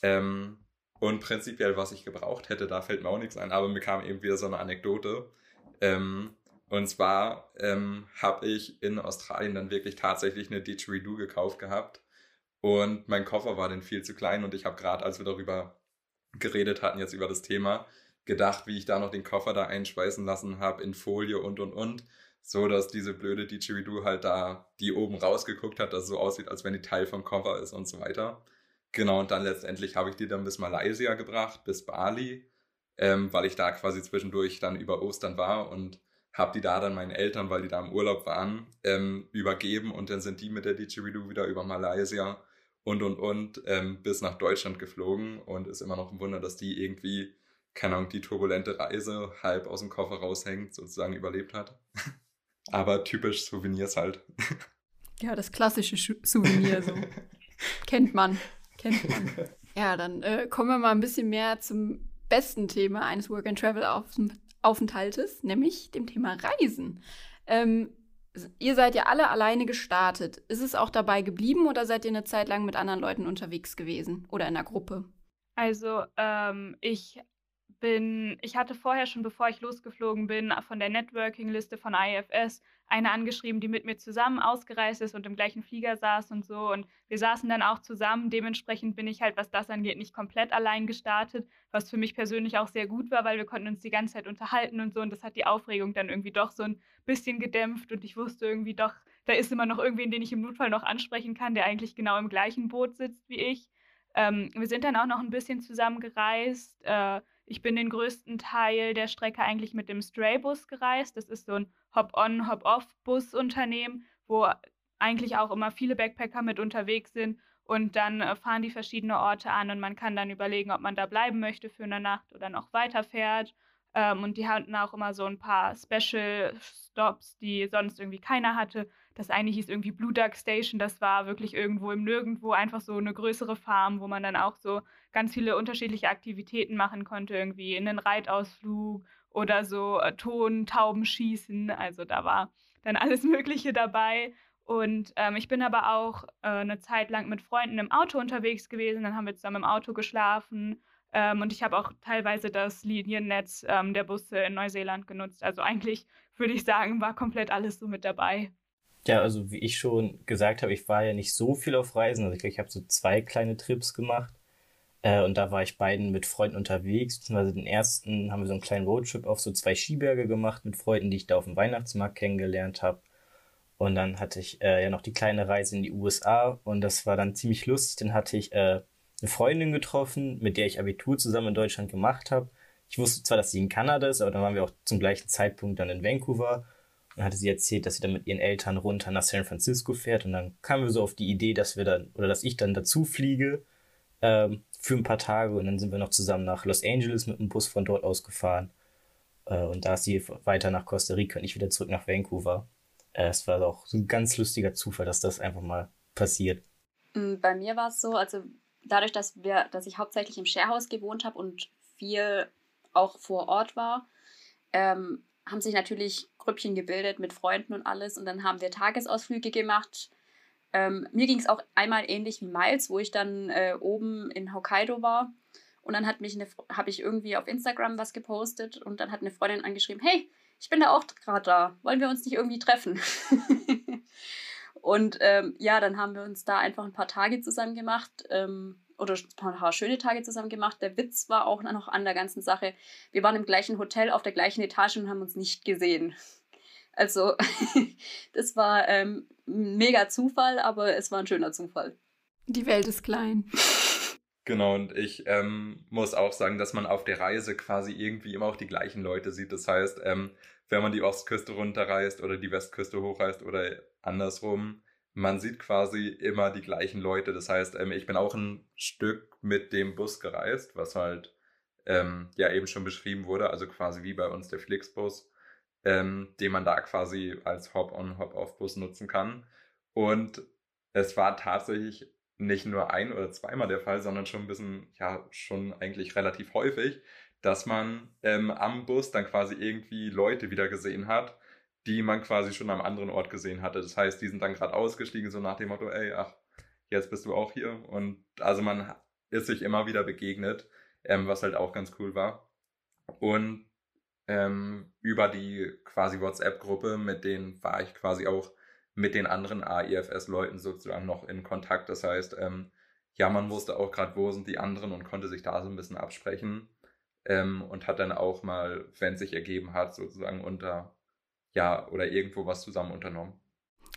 Ähm, und prinzipiell, was ich gebraucht hätte, da fällt mir auch nichts ein, aber mir kam eben wieder so eine Anekdote. Ähm, und zwar ähm, habe ich in Australien dann wirklich tatsächlich eine Didgeridoo gekauft gehabt. Und mein Koffer war dann viel zu klein und ich habe gerade, als wir darüber geredet hatten, jetzt über das Thema, gedacht, wie ich da noch den Koffer da einschweißen lassen habe in Folie und und und. So dass diese blöde Didgeridoo halt da, die oben rausgeguckt hat, dass es so aussieht, als wenn die Teil vom Koffer ist und so weiter. Genau, und dann letztendlich habe ich die dann bis Malaysia gebracht, bis Bali, ähm, weil ich da quasi zwischendurch dann über Ostern war und habe die da dann meinen Eltern, weil die da im Urlaub waren, ähm, übergeben und dann sind die mit der Didgeridoo wieder über Malaysia und und und ähm, bis nach Deutschland geflogen und ist immer noch ein Wunder, dass die irgendwie, keine Ahnung, die turbulente Reise halb aus dem Koffer raushängt, sozusagen überlebt hat. Aber typisch Souvenirs halt. Ja, das klassische Souvenir so. Kennt man. Man. ja, dann äh, kommen wir mal ein bisschen mehr zum besten Thema eines Work-and-Travel-Aufenthaltes, nämlich dem Thema Reisen. Ähm, ihr seid ja alle alleine gestartet. Ist es auch dabei geblieben oder seid ihr eine Zeit lang mit anderen Leuten unterwegs gewesen oder in einer Gruppe? Also ähm, ich bin, ich hatte vorher schon, bevor ich losgeflogen bin, von der Networking-Liste von IFS eine angeschrieben, die mit mir zusammen ausgereist ist und im gleichen Flieger saß und so. Und wir saßen dann auch zusammen. Dementsprechend bin ich halt, was das angeht, nicht komplett allein gestartet, was für mich persönlich auch sehr gut war, weil wir konnten uns die ganze Zeit unterhalten und so. Und das hat die Aufregung dann irgendwie doch so ein bisschen gedämpft. Und ich wusste irgendwie doch, da ist immer noch irgendwen, den ich im Notfall noch ansprechen kann, der eigentlich genau im gleichen Boot sitzt wie ich. Ähm, wir sind dann auch noch ein bisschen zusammen gereist. Äh, ich bin den größten Teil der Strecke eigentlich mit dem Straybus gereist. Das ist so ein Hop-on, Hop-off-Busunternehmen, wo eigentlich auch immer viele Backpacker mit unterwegs sind. Und dann äh, fahren die verschiedene Orte an und man kann dann überlegen, ob man da bleiben möchte für eine Nacht oder noch weiterfährt. Ähm, und die hatten auch immer so ein paar Special Stops, die sonst irgendwie keiner hatte. Das eine hieß irgendwie Blue Duck Station. Das war wirklich irgendwo im Nirgendwo einfach so eine größere Farm, wo man dann auch so ganz viele unterschiedliche Aktivitäten machen konnte. Irgendwie in einen Reitausflug oder so äh, Ton, Tauben schießen. Also da war dann alles Mögliche dabei. Und ähm, ich bin aber auch äh, eine Zeit lang mit Freunden im Auto unterwegs gewesen. Dann haben wir zusammen im Auto geschlafen. Ähm, und ich habe auch teilweise das Liniennetz ähm, der Busse in Neuseeland genutzt. Also eigentlich würde ich sagen, war komplett alles so mit dabei. Ja, also wie ich schon gesagt habe, ich war ja nicht so viel auf Reisen. Also ich ich habe so zwei kleine Trips gemacht. Äh, und da war ich beiden mit Freunden unterwegs. Beziehungsweise den ersten haben wir so einen kleinen Roadtrip auf so zwei Skiberge gemacht mit Freunden, die ich da auf dem Weihnachtsmarkt kennengelernt habe. Und dann hatte ich äh, ja noch die kleine Reise in die USA und das war dann ziemlich lustig. Dann hatte ich äh, eine Freundin getroffen, mit der ich Abitur zusammen in Deutschland gemacht habe. Ich wusste zwar, dass sie in Kanada ist, aber dann waren wir auch zum gleichen Zeitpunkt dann in Vancouver. Und hatte sie erzählt, dass sie dann mit ihren Eltern runter nach San Francisco fährt. Und dann kamen wir so auf die Idee, dass wir dann, oder dass ich dann dazu fliege ähm, für ein paar Tage. Und dann sind wir noch zusammen nach Los Angeles mit dem Bus von dort aus gefahren. Äh, und da ist sie weiter nach Costa Rica und ich wieder zurück nach Vancouver. Äh, es war auch so ein ganz lustiger Zufall, dass das einfach mal passiert. Mm, bei mir war es so, also dadurch, dass wir, dass ich hauptsächlich im Sharehouse gewohnt habe und viel auch vor Ort war, ähm, haben sich natürlich Grüppchen gebildet mit Freunden und alles und dann haben wir Tagesausflüge gemacht. Ähm, mir ging es auch einmal ähnlich wie Miles, wo ich dann äh, oben in Hokkaido war und dann hat mich eine, habe ich irgendwie auf Instagram was gepostet und dann hat eine Freundin angeschrieben, hey, ich bin da auch gerade da, wollen wir uns nicht irgendwie treffen? und ähm, ja, dann haben wir uns da einfach ein paar Tage zusammen gemacht ähm, oder ein paar schöne Tage zusammen gemacht. Der Witz war auch noch an der ganzen Sache, wir waren im gleichen Hotel auf der gleichen Etage und haben uns nicht gesehen. Also das war ähm, ein mega Zufall, aber es war ein schöner Zufall. Die Welt ist klein. Genau, und ich ähm, muss auch sagen, dass man auf der Reise quasi irgendwie immer auch die gleichen Leute sieht. Das heißt, ähm, wenn man die Ostküste runterreist oder die Westküste hochreist oder andersrum, man sieht quasi immer die gleichen Leute. Das heißt, ähm, ich bin auch ein Stück mit dem Bus gereist, was halt ähm, ja eben schon beschrieben wurde, also quasi wie bei uns der Flixbus, ähm, den man da quasi als Hop-on, Hop-off-Bus nutzen kann. Und es war tatsächlich nicht nur ein oder zweimal der Fall, sondern schon ein bisschen, ja, schon eigentlich relativ häufig, dass man ähm, am Bus dann quasi irgendwie Leute wieder gesehen hat, die man quasi schon am anderen Ort gesehen hatte. Das heißt, die sind dann gerade ausgestiegen, so nach dem Motto, ey, ach, jetzt bist du auch hier. Und also man ist sich immer wieder begegnet, ähm, was halt auch ganz cool war. Und ähm, über die quasi WhatsApp-Gruppe, mit denen war ich quasi auch mit den anderen AIFS-Leuten sozusagen noch in Kontakt. Das heißt, ähm, ja, man wusste auch gerade, wo sind die anderen und konnte sich da so ein bisschen absprechen. Ähm, und hat dann auch mal, wenn es sich ergeben hat, sozusagen unter, ja, oder irgendwo was zusammen unternommen.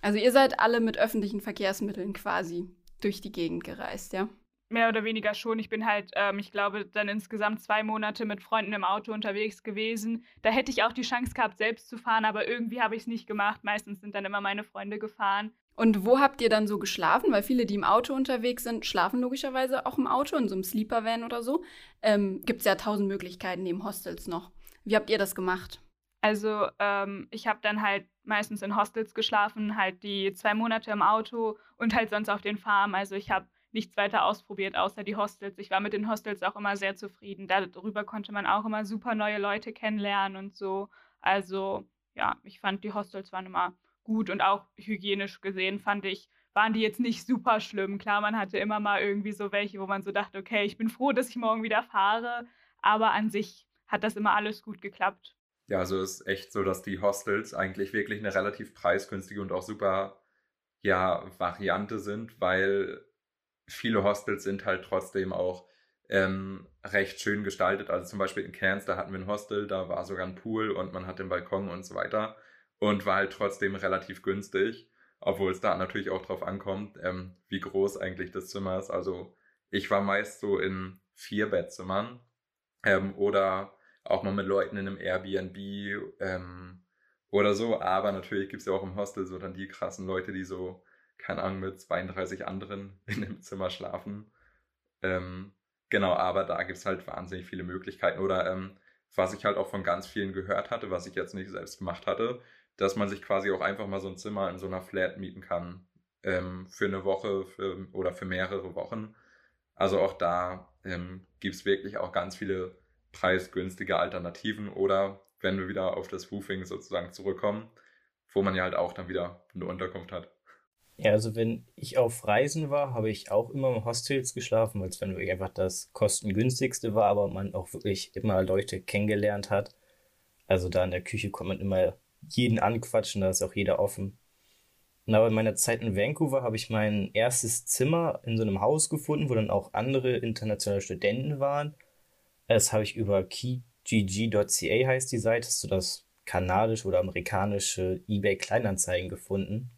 Also ihr seid alle mit öffentlichen Verkehrsmitteln quasi durch die Gegend gereist, ja? Mehr oder weniger schon. Ich bin halt, ähm, ich glaube, dann insgesamt zwei Monate mit Freunden im Auto unterwegs gewesen. Da hätte ich auch die Chance gehabt, selbst zu fahren, aber irgendwie habe ich es nicht gemacht. Meistens sind dann immer meine Freunde gefahren. Und wo habt ihr dann so geschlafen? Weil viele, die im Auto unterwegs sind, schlafen logischerweise auch im Auto, in so einem Sleeper-Van oder so. Ähm, Gibt es ja tausend Möglichkeiten neben Hostels noch. Wie habt ihr das gemacht? Also ähm, ich habe dann halt meistens in Hostels geschlafen, halt die zwei Monate im Auto und halt sonst auf den Farmen. Also ich habe nichts weiter ausprobiert, außer die Hostels. Ich war mit den Hostels auch immer sehr zufrieden. Darüber konnte man auch immer super neue Leute kennenlernen und so. Also ja, ich fand die Hostels waren immer gut und auch hygienisch gesehen fand ich, waren die jetzt nicht super schlimm. Klar, man hatte immer mal irgendwie so welche, wo man so dachte, okay, ich bin froh, dass ich morgen wieder fahre, aber an sich hat das immer alles gut geklappt. Ja, also ist echt so, dass die Hostels eigentlich wirklich eine relativ preisgünstige und auch super ja, Variante sind, weil viele Hostels sind halt trotzdem auch ähm, recht schön gestaltet. Also zum Beispiel in Cairns, da hatten wir ein Hostel, da war sogar ein Pool und man hat den Balkon und so weiter und war halt trotzdem relativ günstig, obwohl es da natürlich auch drauf ankommt, ähm, wie groß eigentlich das Zimmer ist. Also ich war meist so in vier Bettzimmern ähm, oder auch mal mit Leuten in einem Airbnb ähm, oder so, aber natürlich gibt es ja auch im Hostel so dann die krassen Leute, die so, keine Ahnung, mit 32 anderen in einem Zimmer schlafen. Ähm, genau, aber da gibt es halt wahnsinnig viele Möglichkeiten. Oder ähm, was ich halt auch von ganz vielen gehört hatte, was ich jetzt nicht selbst gemacht hatte, dass man sich quasi auch einfach mal so ein Zimmer in so einer Flat mieten kann ähm, für eine Woche für, oder für mehrere Wochen. Also auch da ähm, gibt es wirklich auch ganz viele preisgünstige Alternativen oder wenn wir wieder auf das Roofing sozusagen zurückkommen, wo man ja halt auch dann wieder eine Unterkunft hat. Ja, also wenn ich auf Reisen war, habe ich auch immer im Hostels geschlafen, weil es dann wirklich einfach das kostengünstigste war, aber man auch wirklich immer Leute kennengelernt hat. Also da in der Küche konnte man immer jeden anquatschen, da ist auch jeder offen. Und aber in meiner Zeit in Vancouver habe ich mein erstes Zimmer in so einem Haus gefunden, wo dann auch andere internationale Studenten waren. Das habe ich über kijg.ca heißt die Seite, so das kanadische oder amerikanische eBay Kleinanzeigen gefunden.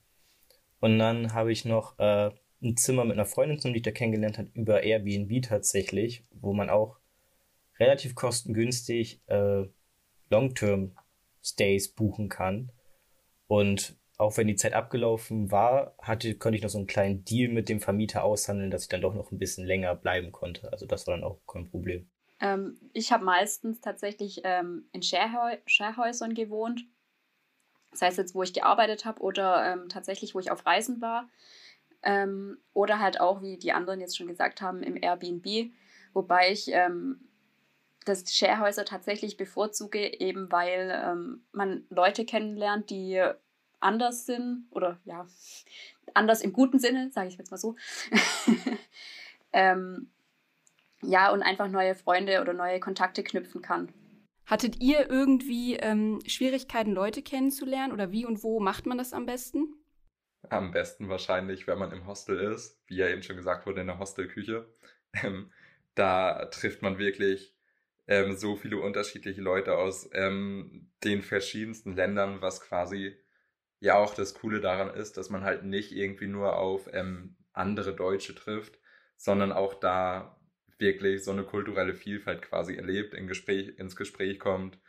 Und dann habe ich noch äh, ein Zimmer mit einer Freundin, die ich da kennengelernt hat, über Airbnb tatsächlich, wo man auch relativ kostengünstig äh, Long-Term-Stays buchen kann. Und auch wenn die Zeit abgelaufen war, hatte, konnte ich noch so einen kleinen Deal mit dem Vermieter aushandeln, dass ich dann doch noch ein bisschen länger bleiben konnte. Also das war dann auch kein Problem. Ähm, ich habe meistens tatsächlich ähm, in Sharehäu Sharehäusern gewohnt. Sei es jetzt, wo ich gearbeitet habe oder ähm, tatsächlich, wo ich auf Reisen war. Ähm, oder halt auch, wie die anderen jetzt schon gesagt haben, im Airbnb. Wobei ich ähm, das Sharehäuser tatsächlich bevorzuge, eben weil ähm, man Leute kennenlernt, die anders sind oder ja, anders im guten Sinne, sage ich jetzt mal so. ähm, ja, und einfach neue Freunde oder neue Kontakte knüpfen kann. Hattet ihr irgendwie ähm, Schwierigkeiten, Leute kennenzulernen oder wie und wo macht man das am besten? Am besten wahrscheinlich, wenn man im Hostel ist, wie ja eben schon gesagt wurde, in der Hostelküche. Ähm, da trifft man wirklich ähm, so viele unterschiedliche Leute aus ähm, den verschiedensten Ländern, was quasi ja auch das Coole daran ist, dass man halt nicht irgendwie nur auf ähm, andere Deutsche trifft, sondern auch da wirklich so eine kulturelle Vielfalt quasi erlebt, in Gespräch, ins Gespräch kommt,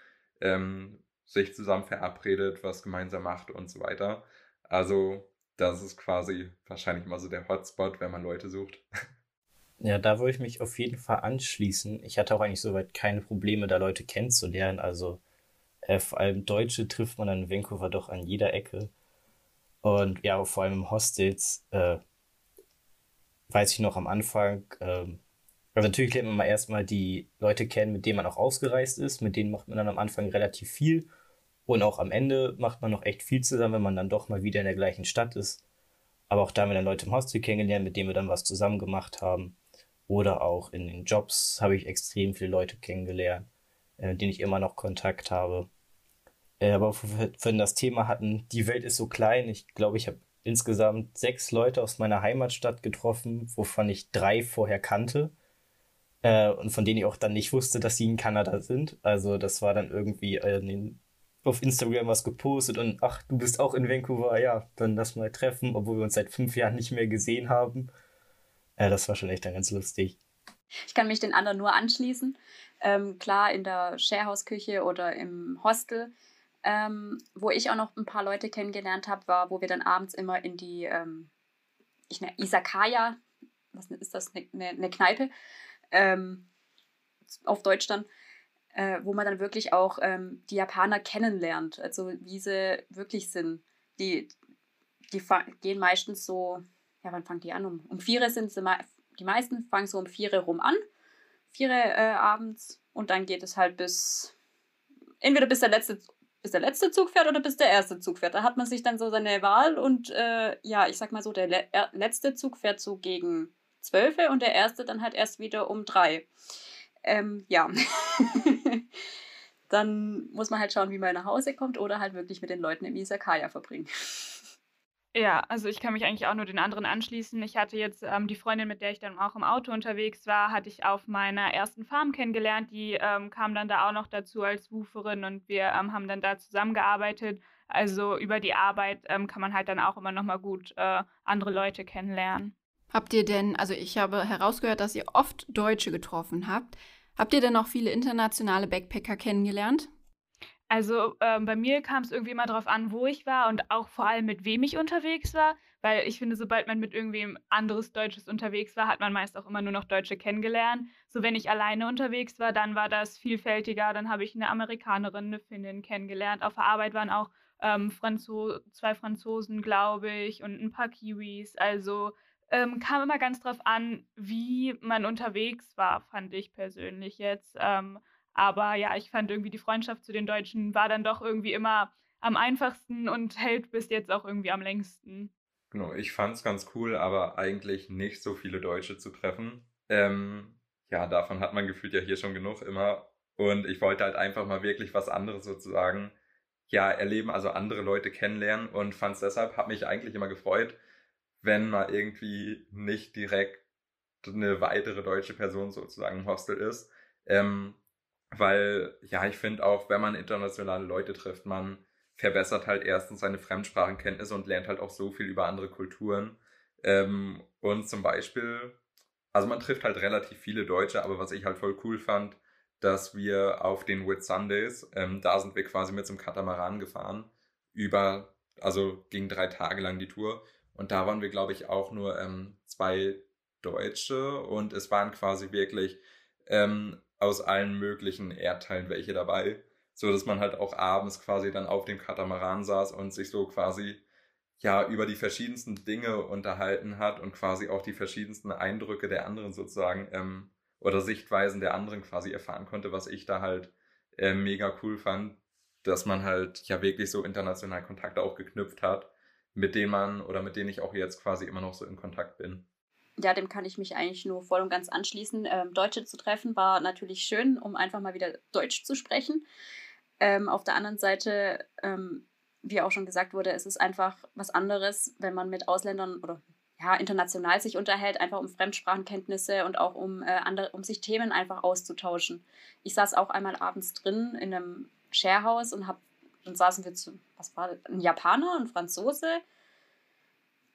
ähm, sich zusammen verabredet, was gemeinsam macht und so weiter. Also das ist quasi wahrscheinlich mal so der Hotspot, wenn man Leute sucht. Ja, da würde ich mich auf jeden Fall anschließen. Ich hatte auch eigentlich soweit keine Probleme, da Leute kennenzulernen. Also äh, vor allem Deutsche trifft man dann in Vancouver doch an jeder Ecke. Und ja, vor allem im Hostels, äh, weiß ich noch am Anfang, ähm, also natürlich lernt man mal erstmal die Leute kennen, mit denen man auch ausgereist ist. Mit denen macht man dann am Anfang relativ viel. Und auch am Ende macht man noch echt viel zusammen, wenn man dann doch mal wieder in der gleichen Stadt ist. Aber auch da haben wir dann Leute im Hostel kennengelernt, mit denen wir dann was zusammen gemacht haben. Oder auch in den Jobs habe ich extrem viele Leute kennengelernt, äh, mit denen ich immer noch Kontakt habe. Äh, aber wenn das Thema hatten, die Welt ist so klein, ich glaube, ich habe insgesamt sechs Leute aus meiner Heimatstadt getroffen, wovon ich drei vorher kannte äh, und von denen ich auch dann nicht wusste, dass sie in Kanada sind. Also das war dann irgendwie äh, auf Instagram was gepostet und ach, du bist auch in Vancouver, ja, dann lass mal treffen, obwohl wir uns seit fünf Jahren nicht mehr gesehen haben. Äh, das war schon echt ganz lustig. Ich kann mich den anderen nur anschließen. Ähm, klar, in der Sharehouse-Küche oder im Hostel. Ähm, wo ich auch noch ein paar Leute kennengelernt habe, war, wo wir dann abends immer in die ähm, ich, ne, Isakaya, was ist das, eine ne, ne Kneipe, ähm, auf Deutsch dann, äh, wo man dann wirklich auch ähm, die Japaner kennenlernt, also wie sie wirklich sind. Die, die gehen meistens so, ja, wann fangen die an? Um, um vier sind sie, die meisten fangen so um vier rum an, vier äh, abends und dann geht es halt bis, entweder bis der letzte bis der letzte Zug fährt oder bis der erste Zug fährt. Da hat man sich dann so seine Wahl und äh, ja, ich sag mal so, der le letzte Zug fährt so gegen 12 und der erste dann halt erst wieder um 3. Ähm, ja. dann muss man halt schauen, wie man nach Hause kommt oder halt wirklich mit den Leuten im Isakaya verbringen. Ja, also ich kann mich eigentlich auch nur den anderen anschließen. Ich hatte jetzt ähm, die Freundin, mit der ich dann auch im Auto unterwegs war, hatte ich auf meiner ersten Farm kennengelernt. Die ähm, kam dann da auch noch dazu als Wooferin und wir ähm, haben dann da zusammengearbeitet. Also über die Arbeit ähm, kann man halt dann auch immer noch mal gut äh, andere Leute kennenlernen. Habt ihr denn, also ich habe herausgehört, dass ihr oft Deutsche getroffen habt. Habt ihr denn auch viele internationale Backpacker kennengelernt? Also ähm, bei mir kam es irgendwie immer darauf an, wo ich war und auch vor allem mit wem ich unterwegs war, weil ich finde, sobald man mit irgendwem anderes Deutsches unterwegs war, hat man meist auch immer nur noch Deutsche kennengelernt. So wenn ich alleine unterwegs war, dann war das vielfältiger. Dann habe ich eine Amerikanerin, eine Finnin kennengelernt. Auf der Arbeit waren auch ähm, Franzo zwei Franzosen, glaube ich, und ein paar Kiwis. Also ähm, kam immer ganz drauf an, wie man unterwegs war, fand ich persönlich jetzt. Ähm, aber ja, ich fand irgendwie die Freundschaft zu den Deutschen war dann doch irgendwie immer am einfachsten und hält bis jetzt auch irgendwie am längsten. Genau, ich fand es ganz cool, aber eigentlich nicht so viele Deutsche zu treffen. Ähm, ja, davon hat man gefühlt ja hier schon genug immer. Und ich wollte halt einfach mal wirklich was anderes sozusagen, ja, erleben, also andere Leute kennenlernen und fand es deshalb, hat mich eigentlich immer gefreut, wenn mal irgendwie nicht direkt eine weitere deutsche Person sozusagen im Hostel ist. Ähm, weil, ja, ich finde auch, wenn man internationale Leute trifft, man verbessert halt erstens seine Fremdsprachenkenntnisse und lernt halt auch so viel über andere Kulturen. Ähm, und zum Beispiel, also man trifft halt relativ viele Deutsche, aber was ich halt voll cool fand, dass wir auf den Whit Sundays, ähm, da sind wir quasi mit zum Katamaran gefahren, über, also ging drei Tage lang die Tour. Und da waren wir, glaube ich, auch nur ähm, zwei Deutsche und es waren quasi wirklich ähm, aus allen möglichen Erdteilen welche dabei, so dass man halt auch abends quasi dann auf dem Katamaran saß und sich so quasi ja über die verschiedensten Dinge unterhalten hat und quasi auch die verschiedensten Eindrücke der anderen sozusagen ähm, oder Sichtweisen der anderen quasi erfahren konnte, was ich da halt äh, mega cool fand, dass man halt ja wirklich so international Kontakte auch geknüpft hat, mit denen man oder mit denen ich auch jetzt quasi immer noch so in Kontakt bin ja, dem kann ich mich eigentlich nur voll und ganz anschließen. Ähm, Deutsche zu treffen war natürlich schön, um einfach mal wieder Deutsch zu sprechen. Ähm, auf der anderen Seite, ähm, wie auch schon gesagt wurde, ist es einfach was anderes, wenn man mit Ausländern oder ja, international sich unterhält, einfach um Fremdsprachenkenntnisse und auch um, äh, andere, um sich Themen einfach auszutauschen. Ich saß auch einmal abends drin in einem Sharehouse und hab, dann saßen wir zu, was war das, ein Japaner, ein Franzose,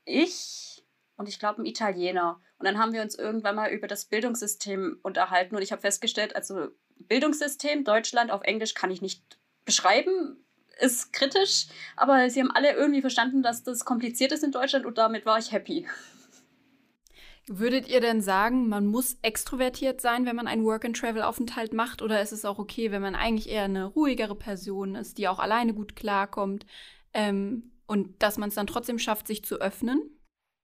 ich, und ich glaube ein Italiener. Und dann haben wir uns irgendwann mal über das Bildungssystem unterhalten und ich habe festgestellt, also Bildungssystem Deutschland auf Englisch kann ich nicht beschreiben, ist kritisch, aber sie haben alle irgendwie verstanden, dass das kompliziert ist in Deutschland und damit war ich happy. Würdet ihr denn sagen, man muss extrovertiert sein, wenn man einen Work-and-Travel-Aufenthalt macht? Oder ist es auch okay, wenn man eigentlich eher eine ruhigere Person ist, die auch alleine gut klarkommt ähm, und dass man es dann trotzdem schafft, sich zu öffnen?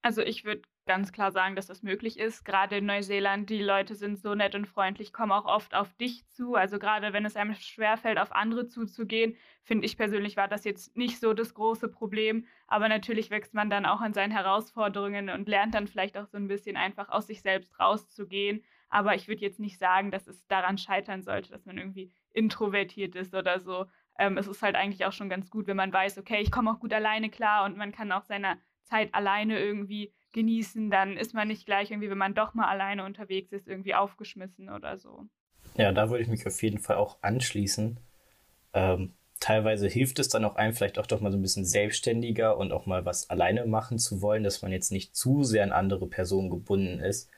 Also ich würde ganz klar sagen, dass das möglich ist. Gerade in Neuseeland, die Leute sind so nett und freundlich, kommen auch oft auf dich zu. Also gerade wenn es einem schwerfällt, auf andere zuzugehen, finde ich persönlich, war das jetzt nicht so das große Problem. Aber natürlich wächst man dann auch an seinen Herausforderungen und lernt dann vielleicht auch so ein bisschen einfach aus sich selbst rauszugehen. Aber ich würde jetzt nicht sagen, dass es daran scheitern sollte, dass man irgendwie introvertiert ist oder so. Ähm, es ist halt eigentlich auch schon ganz gut, wenn man weiß, okay, ich komme auch gut alleine klar und man kann auch seiner Zeit alleine irgendwie genießen, dann ist man nicht gleich irgendwie, wenn man doch mal alleine unterwegs ist, irgendwie aufgeschmissen oder so. Ja, da würde ich mich auf jeden Fall auch anschließen. Ähm, teilweise hilft es dann auch einem vielleicht auch doch mal so ein bisschen selbstständiger und auch mal was alleine machen zu wollen, dass man jetzt nicht zu sehr an andere Personen gebunden ist,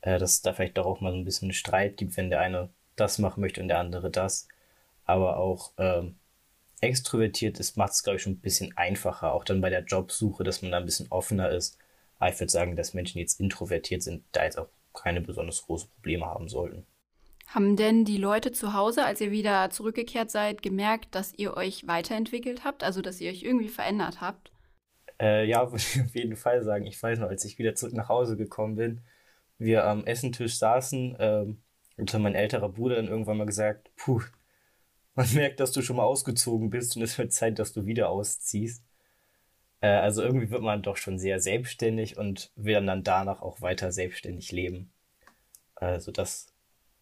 äh, dass es da vielleicht doch auch mal so ein bisschen Streit gibt, wenn der eine das machen möchte und der andere das. Aber auch ähm, extrovertiert ist, macht es, glaube ich, schon ein bisschen einfacher, auch dann bei der Jobsuche, dass man da ein bisschen offener ist. Aber ich würde sagen, dass Menschen, die jetzt introvertiert sind, da jetzt auch keine besonders großen Probleme haben sollten. Haben denn die Leute zu Hause, als ihr wieder zurückgekehrt seid, gemerkt, dass ihr euch weiterentwickelt habt, also dass ihr euch irgendwie verändert habt? Äh, ja, würde ich auf jeden Fall sagen. Ich weiß noch, als ich wieder zurück nach Hause gekommen bin, wir am Essentisch saßen, ähm, und hat mein älterer Bruder dann irgendwann mal gesagt, puh, man merkt, dass du schon mal ausgezogen bist und es wird Zeit, dass du wieder ausziehst. Äh, also irgendwie wird man doch schon sehr selbstständig und will dann, danach auch weiter selbstständig leben. Also das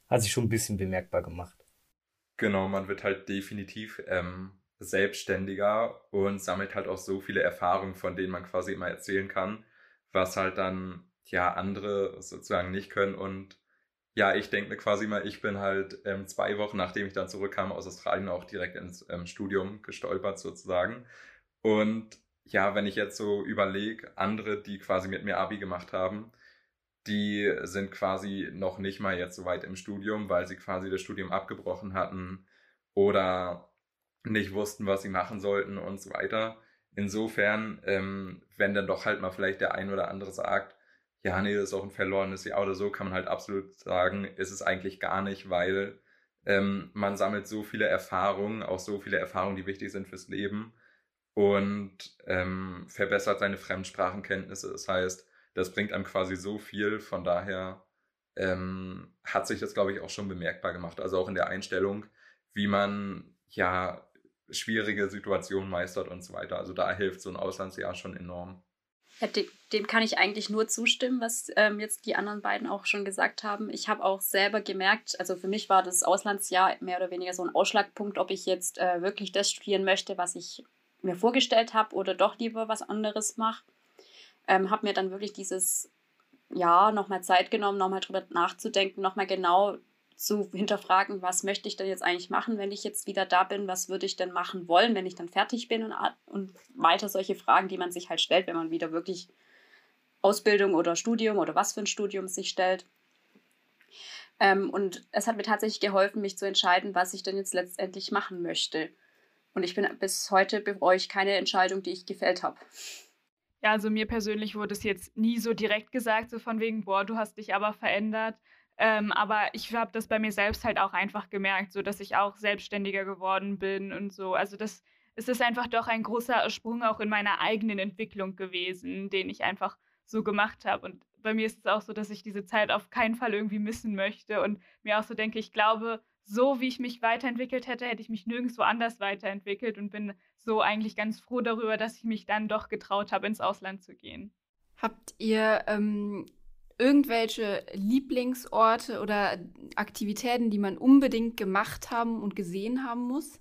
hat sich schon ein bisschen bemerkbar gemacht. Genau, man wird halt definitiv ähm, selbstständiger und sammelt halt auch so viele Erfahrungen, von denen man quasi immer erzählen kann, was halt dann ja andere sozusagen nicht können und ja, ich denke mir quasi mal, ich bin halt ähm, zwei Wochen, nachdem ich dann zurückkam aus Australien, auch direkt ins ähm, Studium gestolpert sozusagen. Und ja, wenn ich jetzt so überlege, andere, die quasi mit mir Abi gemacht haben, die sind quasi noch nicht mal jetzt so weit im Studium, weil sie quasi das Studium abgebrochen hatten oder nicht wussten, was sie machen sollten und so weiter. Insofern, ähm, wenn dann doch halt mal vielleicht der ein oder andere sagt, ja, nee, das ist auch ein verlorenes Jahr oder so, kann man halt absolut sagen, ist es eigentlich gar nicht, weil ähm, man sammelt so viele Erfahrungen, auch so viele Erfahrungen, die wichtig sind fürs Leben und ähm, verbessert seine Fremdsprachenkenntnisse. Das heißt, das bringt einem quasi so viel, von daher ähm, hat sich das, glaube ich, auch schon bemerkbar gemacht. Also auch in der Einstellung, wie man ja schwierige Situationen meistert und so weiter. Also da hilft so ein Auslandsjahr schon enorm. Dem, kann ich eigentlich nur zustimmen, was ähm, jetzt die anderen beiden auch schon gesagt haben. Ich habe auch selber gemerkt, also für mich war das Auslandsjahr mehr oder weniger so ein Ausschlagpunkt, ob ich jetzt äh, wirklich das studieren möchte, was ich mir vorgestellt habe oder doch lieber was anderes mache. Ähm, habe mir dann wirklich dieses Jahr nochmal Zeit genommen, nochmal drüber nachzudenken, nochmal genau zu hinterfragen, was möchte ich denn jetzt eigentlich machen, wenn ich jetzt wieder da bin, was würde ich denn machen wollen, wenn ich dann fertig bin und, und weiter solche Fragen, die man sich halt stellt, wenn man wieder wirklich Ausbildung oder Studium oder was für ein Studium sich stellt. Ähm, und es hat mir tatsächlich geholfen, mich zu entscheiden, was ich denn jetzt letztendlich machen möchte. Und ich bin bis heute bereue ich keine Entscheidung, die ich gefällt habe. Ja, also mir persönlich wurde es jetzt nie so direkt gesagt, so von wegen, boah, du hast dich aber verändert. Ähm, aber ich habe das bei mir selbst halt auch einfach gemerkt, so dass ich auch selbstständiger geworden bin und so. Also das es ist einfach doch ein großer Sprung auch in meiner eigenen Entwicklung gewesen, den ich einfach so gemacht habe. Und bei mir ist es auch so, dass ich diese Zeit auf keinen Fall irgendwie missen möchte und mir auch so denke, ich glaube, so wie ich mich weiterentwickelt hätte, hätte ich mich nirgendwo anders weiterentwickelt und bin so eigentlich ganz froh darüber, dass ich mich dann doch getraut habe, ins Ausland zu gehen. Habt ihr ähm, irgendwelche Lieblingsorte oder Aktivitäten, die man unbedingt gemacht haben und gesehen haben muss?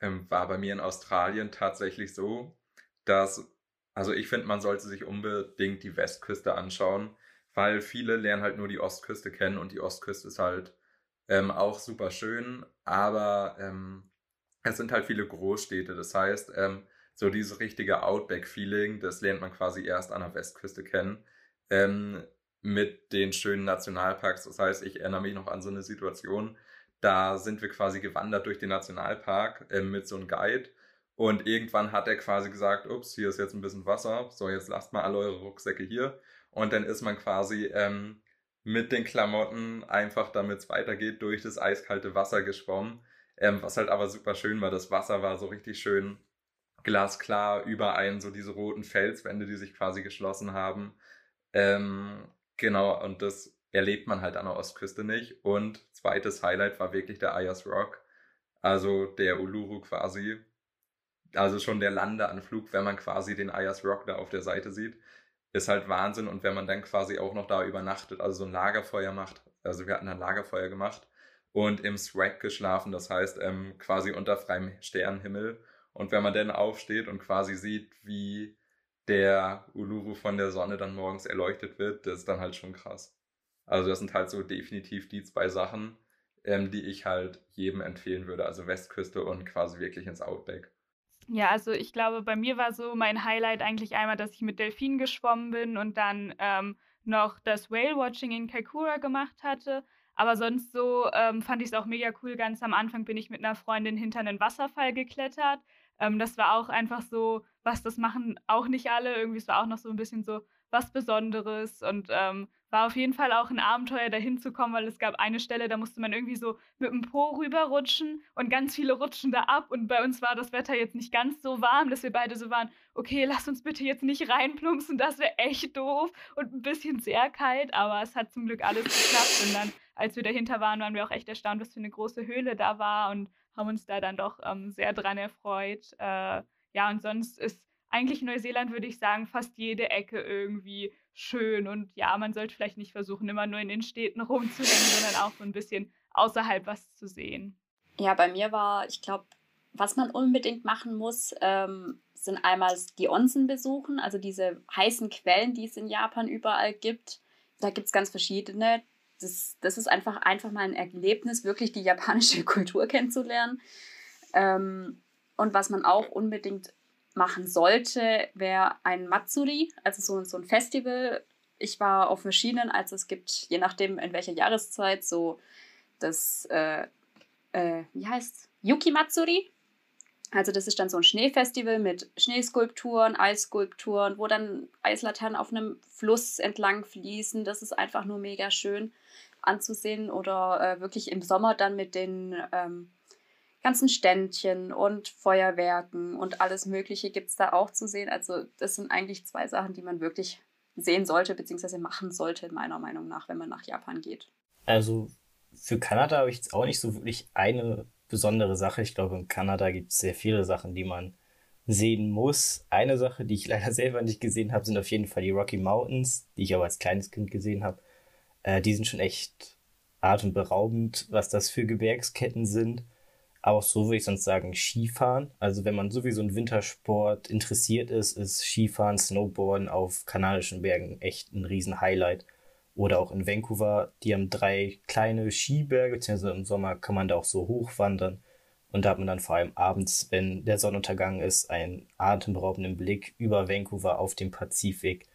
Ähm, war bei mir in Australien tatsächlich so, dass, also ich finde, man sollte sich unbedingt die Westküste anschauen, weil viele lernen halt nur die Ostküste kennen und die Ostküste ist halt ähm, auch super schön, aber ähm, es sind halt viele Großstädte. Das heißt, ähm, so dieses richtige Outback-Feeling, das lernt man quasi erst an der Westküste kennen. Ähm, mit den schönen Nationalparks. Das heißt, ich erinnere mich noch an so eine Situation, da sind wir quasi gewandert durch den Nationalpark äh, mit so einem Guide und irgendwann hat er quasi gesagt, ups, hier ist jetzt ein bisschen Wasser, so jetzt lasst mal alle eure Rucksäcke hier und dann ist man quasi ähm, mit den Klamotten einfach, damit es weitergeht, durch das eiskalte Wasser geschwommen, ähm, was halt aber super schön war. Das Wasser war so richtig schön glasklar über einen, so diese roten Felswände, die sich quasi geschlossen haben. Ähm, Genau, und das erlebt man halt an der Ostküste nicht. Und zweites Highlight war wirklich der Ayers Rock, also der Uluru quasi. Also schon der Landeanflug, wenn man quasi den Ayers Rock da auf der Seite sieht, ist halt Wahnsinn. Und wenn man dann quasi auch noch da übernachtet, also so ein Lagerfeuer macht, also wir hatten ein Lagerfeuer gemacht und im Swag geschlafen, das heißt ähm, quasi unter freiem Sternenhimmel. Und wenn man dann aufsteht und quasi sieht, wie der Uluru von der Sonne dann morgens erleuchtet wird, das ist dann halt schon krass. Also das sind halt so definitiv die zwei Sachen, ähm, die ich halt jedem empfehlen würde. Also Westküste und quasi wirklich ins Outback. Ja, also ich glaube, bei mir war so mein Highlight eigentlich einmal, dass ich mit Delfinen geschwommen bin und dann ähm, noch das Whale-Watching in Kaikoura gemacht hatte. Aber sonst so ähm, fand ich es auch mega cool. Ganz am Anfang bin ich mit einer Freundin hinter einen Wasserfall geklettert. Ähm, das war auch einfach so, was das machen auch nicht alle. Irgendwie es war auch noch so ein bisschen so was Besonderes und ähm, war auf jeden Fall auch ein Abenteuer, da hinzukommen, weil es gab eine Stelle, da musste man irgendwie so mit dem Po rüberrutschen und ganz viele rutschen da ab. Und bei uns war das Wetter jetzt nicht ganz so warm, dass wir beide so waren, okay, lass uns bitte jetzt nicht reinplumpsen, das wäre echt doof und ein bisschen sehr kalt, aber es hat zum Glück alles geklappt. Und dann, als wir dahinter waren, waren wir auch echt erstaunt, was für eine große Höhle da war und haben uns da dann doch ähm, sehr dran erfreut. Äh, ja, und sonst ist eigentlich Neuseeland, würde ich sagen, fast jede Ecke irgendwie schön. Und ja, man sollte vielleicht nicht versuchen, immer nur in den Städten rumzuhängen, sondern auch so ein bisschen außerhalb was zu sehen. Ja, bei mir war, ich glaube, was man unbedingt machen muss, ähm, sind einmal die Onsen besuchen, also diese heißen Quellen, die es in Japan überall gibt. Da gibt es ganz verschiedene das, das ist einfach, einfach mal ein Erlebnis, wirklich die japanische Kultur kennenzulernen. Ähm, und was man auch unbedingt machen sollte, wäre ein Matsuri, also so, so ein Festival. Ich war auf verschiedenen, also es gibt, je nachdem in welcher Jahreszeit, so das, äh, äh, wie heißt Yuki Matsuri. Also das ist dann so ein Schneefestival mit Schneeskulpturen, Eisskulpturen, wo dann Eislaternen auf einem Fluss entlang fließen. Das ist einfach nur mega schön anzusehen. Oder äh, wirklich im Sommer dann mit den ähm, ganzen Ständchen und Feuerwerken und alles Mögliche gibt es da auch zu sehen. Also das sind eigentlich zwei Sachen, die man wirklich sehen sollte, beziehungsweise machen sollte, meiner Meinung nach, wenn man nach Japan geht. Also für Kanada habe ich jetzt auch nicht so wirklich eine besondere Sache. Ich glaube, in Kanada gibt es sehr viele Sachen, die man sehen muss. Eine Sache, die ich leider selber nicht gesehen habe, sind auf jeden Fall die Rocky Mountains, die ich aber als kleines Kind gesehen habe. Äh, die sind schon echt atemberaubend, was das für Gebirgsketten sind. Auch so würde ich sonst sagen Skifahren. Also wenn man sowieso in Wintersport interessiert ist, ist Skifahren, Snowboarden auf kanadischen Bergen echt ein Riesen-Highlight. Oder auch in Vancouver, die haben drei kleine Skiberge, beziehungsweise im Sommer kann man da auch so hochwandern. Und da hat man dann vor allem abends, wenn der Sonnenuntergang ist, einen atemberaubenden Blick über Vancouver auf den Pazifik,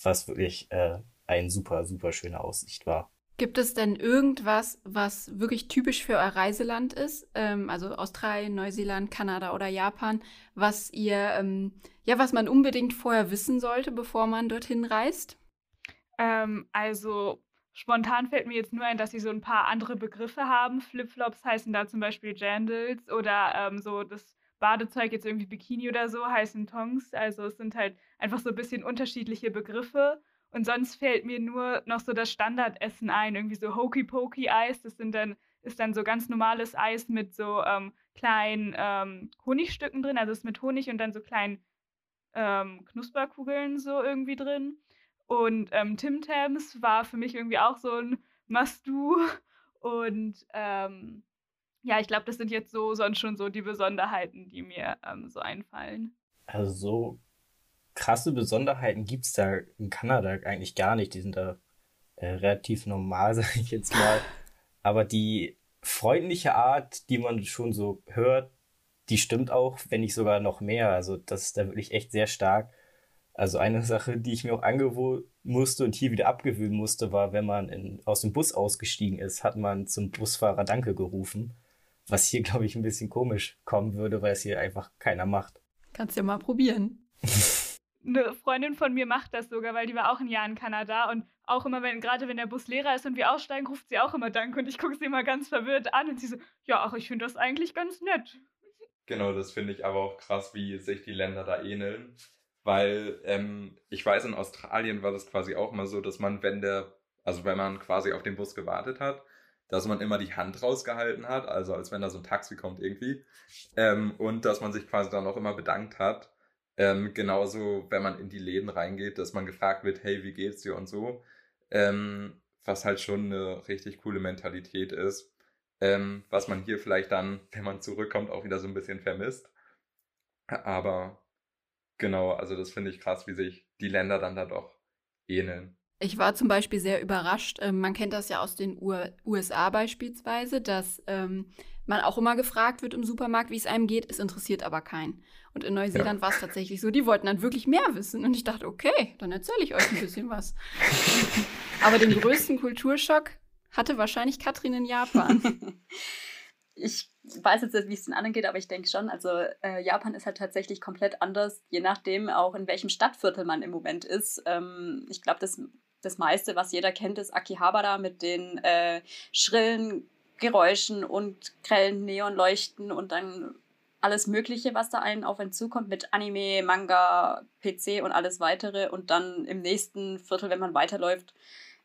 was wirklich äh, eine super, super schöne Aussicht war. Gibt es denn irgendwas, was wirklich typisch für euer Reiseland ist? Ähm, also Australien, Neuseeland, Kanada oder Japan, was ihr, ähm, ja, was man unbedingt vorher wissen sollte, bevor man dorthin reist? Ähm, also spontan fällt mir jetzt nur ein, dass sie so ein paar andere Begriffe haben. Flipflops heißen da zum Beispiel Jandals oder ähm, so das Badezeug jetzt irgendwie Bikini oder so heißen Tongs. Also es sind halt einfach so ein bisschen unterschiedliche Begriffe. Und sonst fällt mir nur noch so das Standardessen ein, irgendwie so Hokey Pokey Eis. Das sind dann, ist dann so ganz normales Eis mit so ähm, kleinen ähm, Honigstücken drin. Also es ist mit Honig und dann so kleinen ähm, Knusperkugeln so irgendwie drin. Und ähm, Tim Tams war für mich irgendwie auch so ein Must-Do. Und ähm, ja, ich glaube, das sind jetzt so sonst schon so die Besonderheiten, die mir ähm, so einfallen. Also so krasse Besonderheiten gibt es da in Kanada eigentlich gar nicht. Die sind da äh, relativ normal, sage ich jetzt mal. Aber die freundliche Art, die man schon so hört, die stimmt auch, wenn nicht sogar noch mehr. Also das ist da wirklich echt sehr stark. Also eine Sache, die ich mir auch angewöhnen musste und hier wieder abgewöhnen musste, war, wenn man in, aus dem Bus ausgestiegen ist, hat man zum Busfahrer Danke gerufen. Was hier, glaube ich, ein bisschen komisch kommen würde, weil es hier einfach keiner macht. Kannst ja mal probieren. Eine Freundin von mir macht das sogar, weil die war auch ein Jahr in Kanada und auch immer, wenn, gerade wenn der Bus leerer ist und wir aussteigen, ruft sie auch immer Danke und ich gucke sie immer ganz verwirrt an und sie so, ja, ach, ich finde das eigentlich ganz nett. Genau, das finde ich aber auch krass, wie sich die Länder da ähneln weil ähm, ich weiß, in Australien war das quasi auch mal so, dass man, wenn der, also wenn man quasi auf den Bus gewartet hat, dass man immer die Hand rausgehalten hat, also als wenn da so ein Taxi kommt irgendwie, ähm, und dass man sich quasi dann auch immer bedankt hat. Ähm, genauso, wenn man in die Läden reingeht, dass man gefragt wird, hey, wie geht's dir und so. Ähm, was halt schon eine richtig coole Mentalität ist. Ähm, was man hier vielleicht dann, wenn man zurückkommt, auch wieder so ein bisschen vermisst. Aber Genau, also das finde ich krass, wie sich die Länder dann da doch ähneln. Ich war zum Beispiel sehr überrascht. Ähm, man kennt das ja aus den USA beispielsweise, dass ähm, man auch immer gefragt wird im Supermarkt, wie es einem geht. Es interessiert aber keinen. Und in Neuseeland ja. war es tatsächlich so. Die wollten dann wirklich mehr wissen. Und ich dachte, okay, dann erzähle ich euch ein bisschen was. aber den größten Kulturschock hatte wahrscheinlich Katrin in Japan. ich weiß jetzt nicht, wie es den anderen geht, aber ich denke schon, also äh, Japan ist halt tatsächlich komplett anders, je nachdem auch in welchem Stadtviertel man im Moment ist. Ähm, ich glaube, das, das meiste, was jeder kennt, ist Akihabara mit den äh, schrillen Geräuschen und grellen Neonleuchten und dann alles Mögliche, was da einen auf einen zukommt mit Anime, Manga, PC und alles weitere. Und dann im nächsten Viertel, wenn man weiterläuft,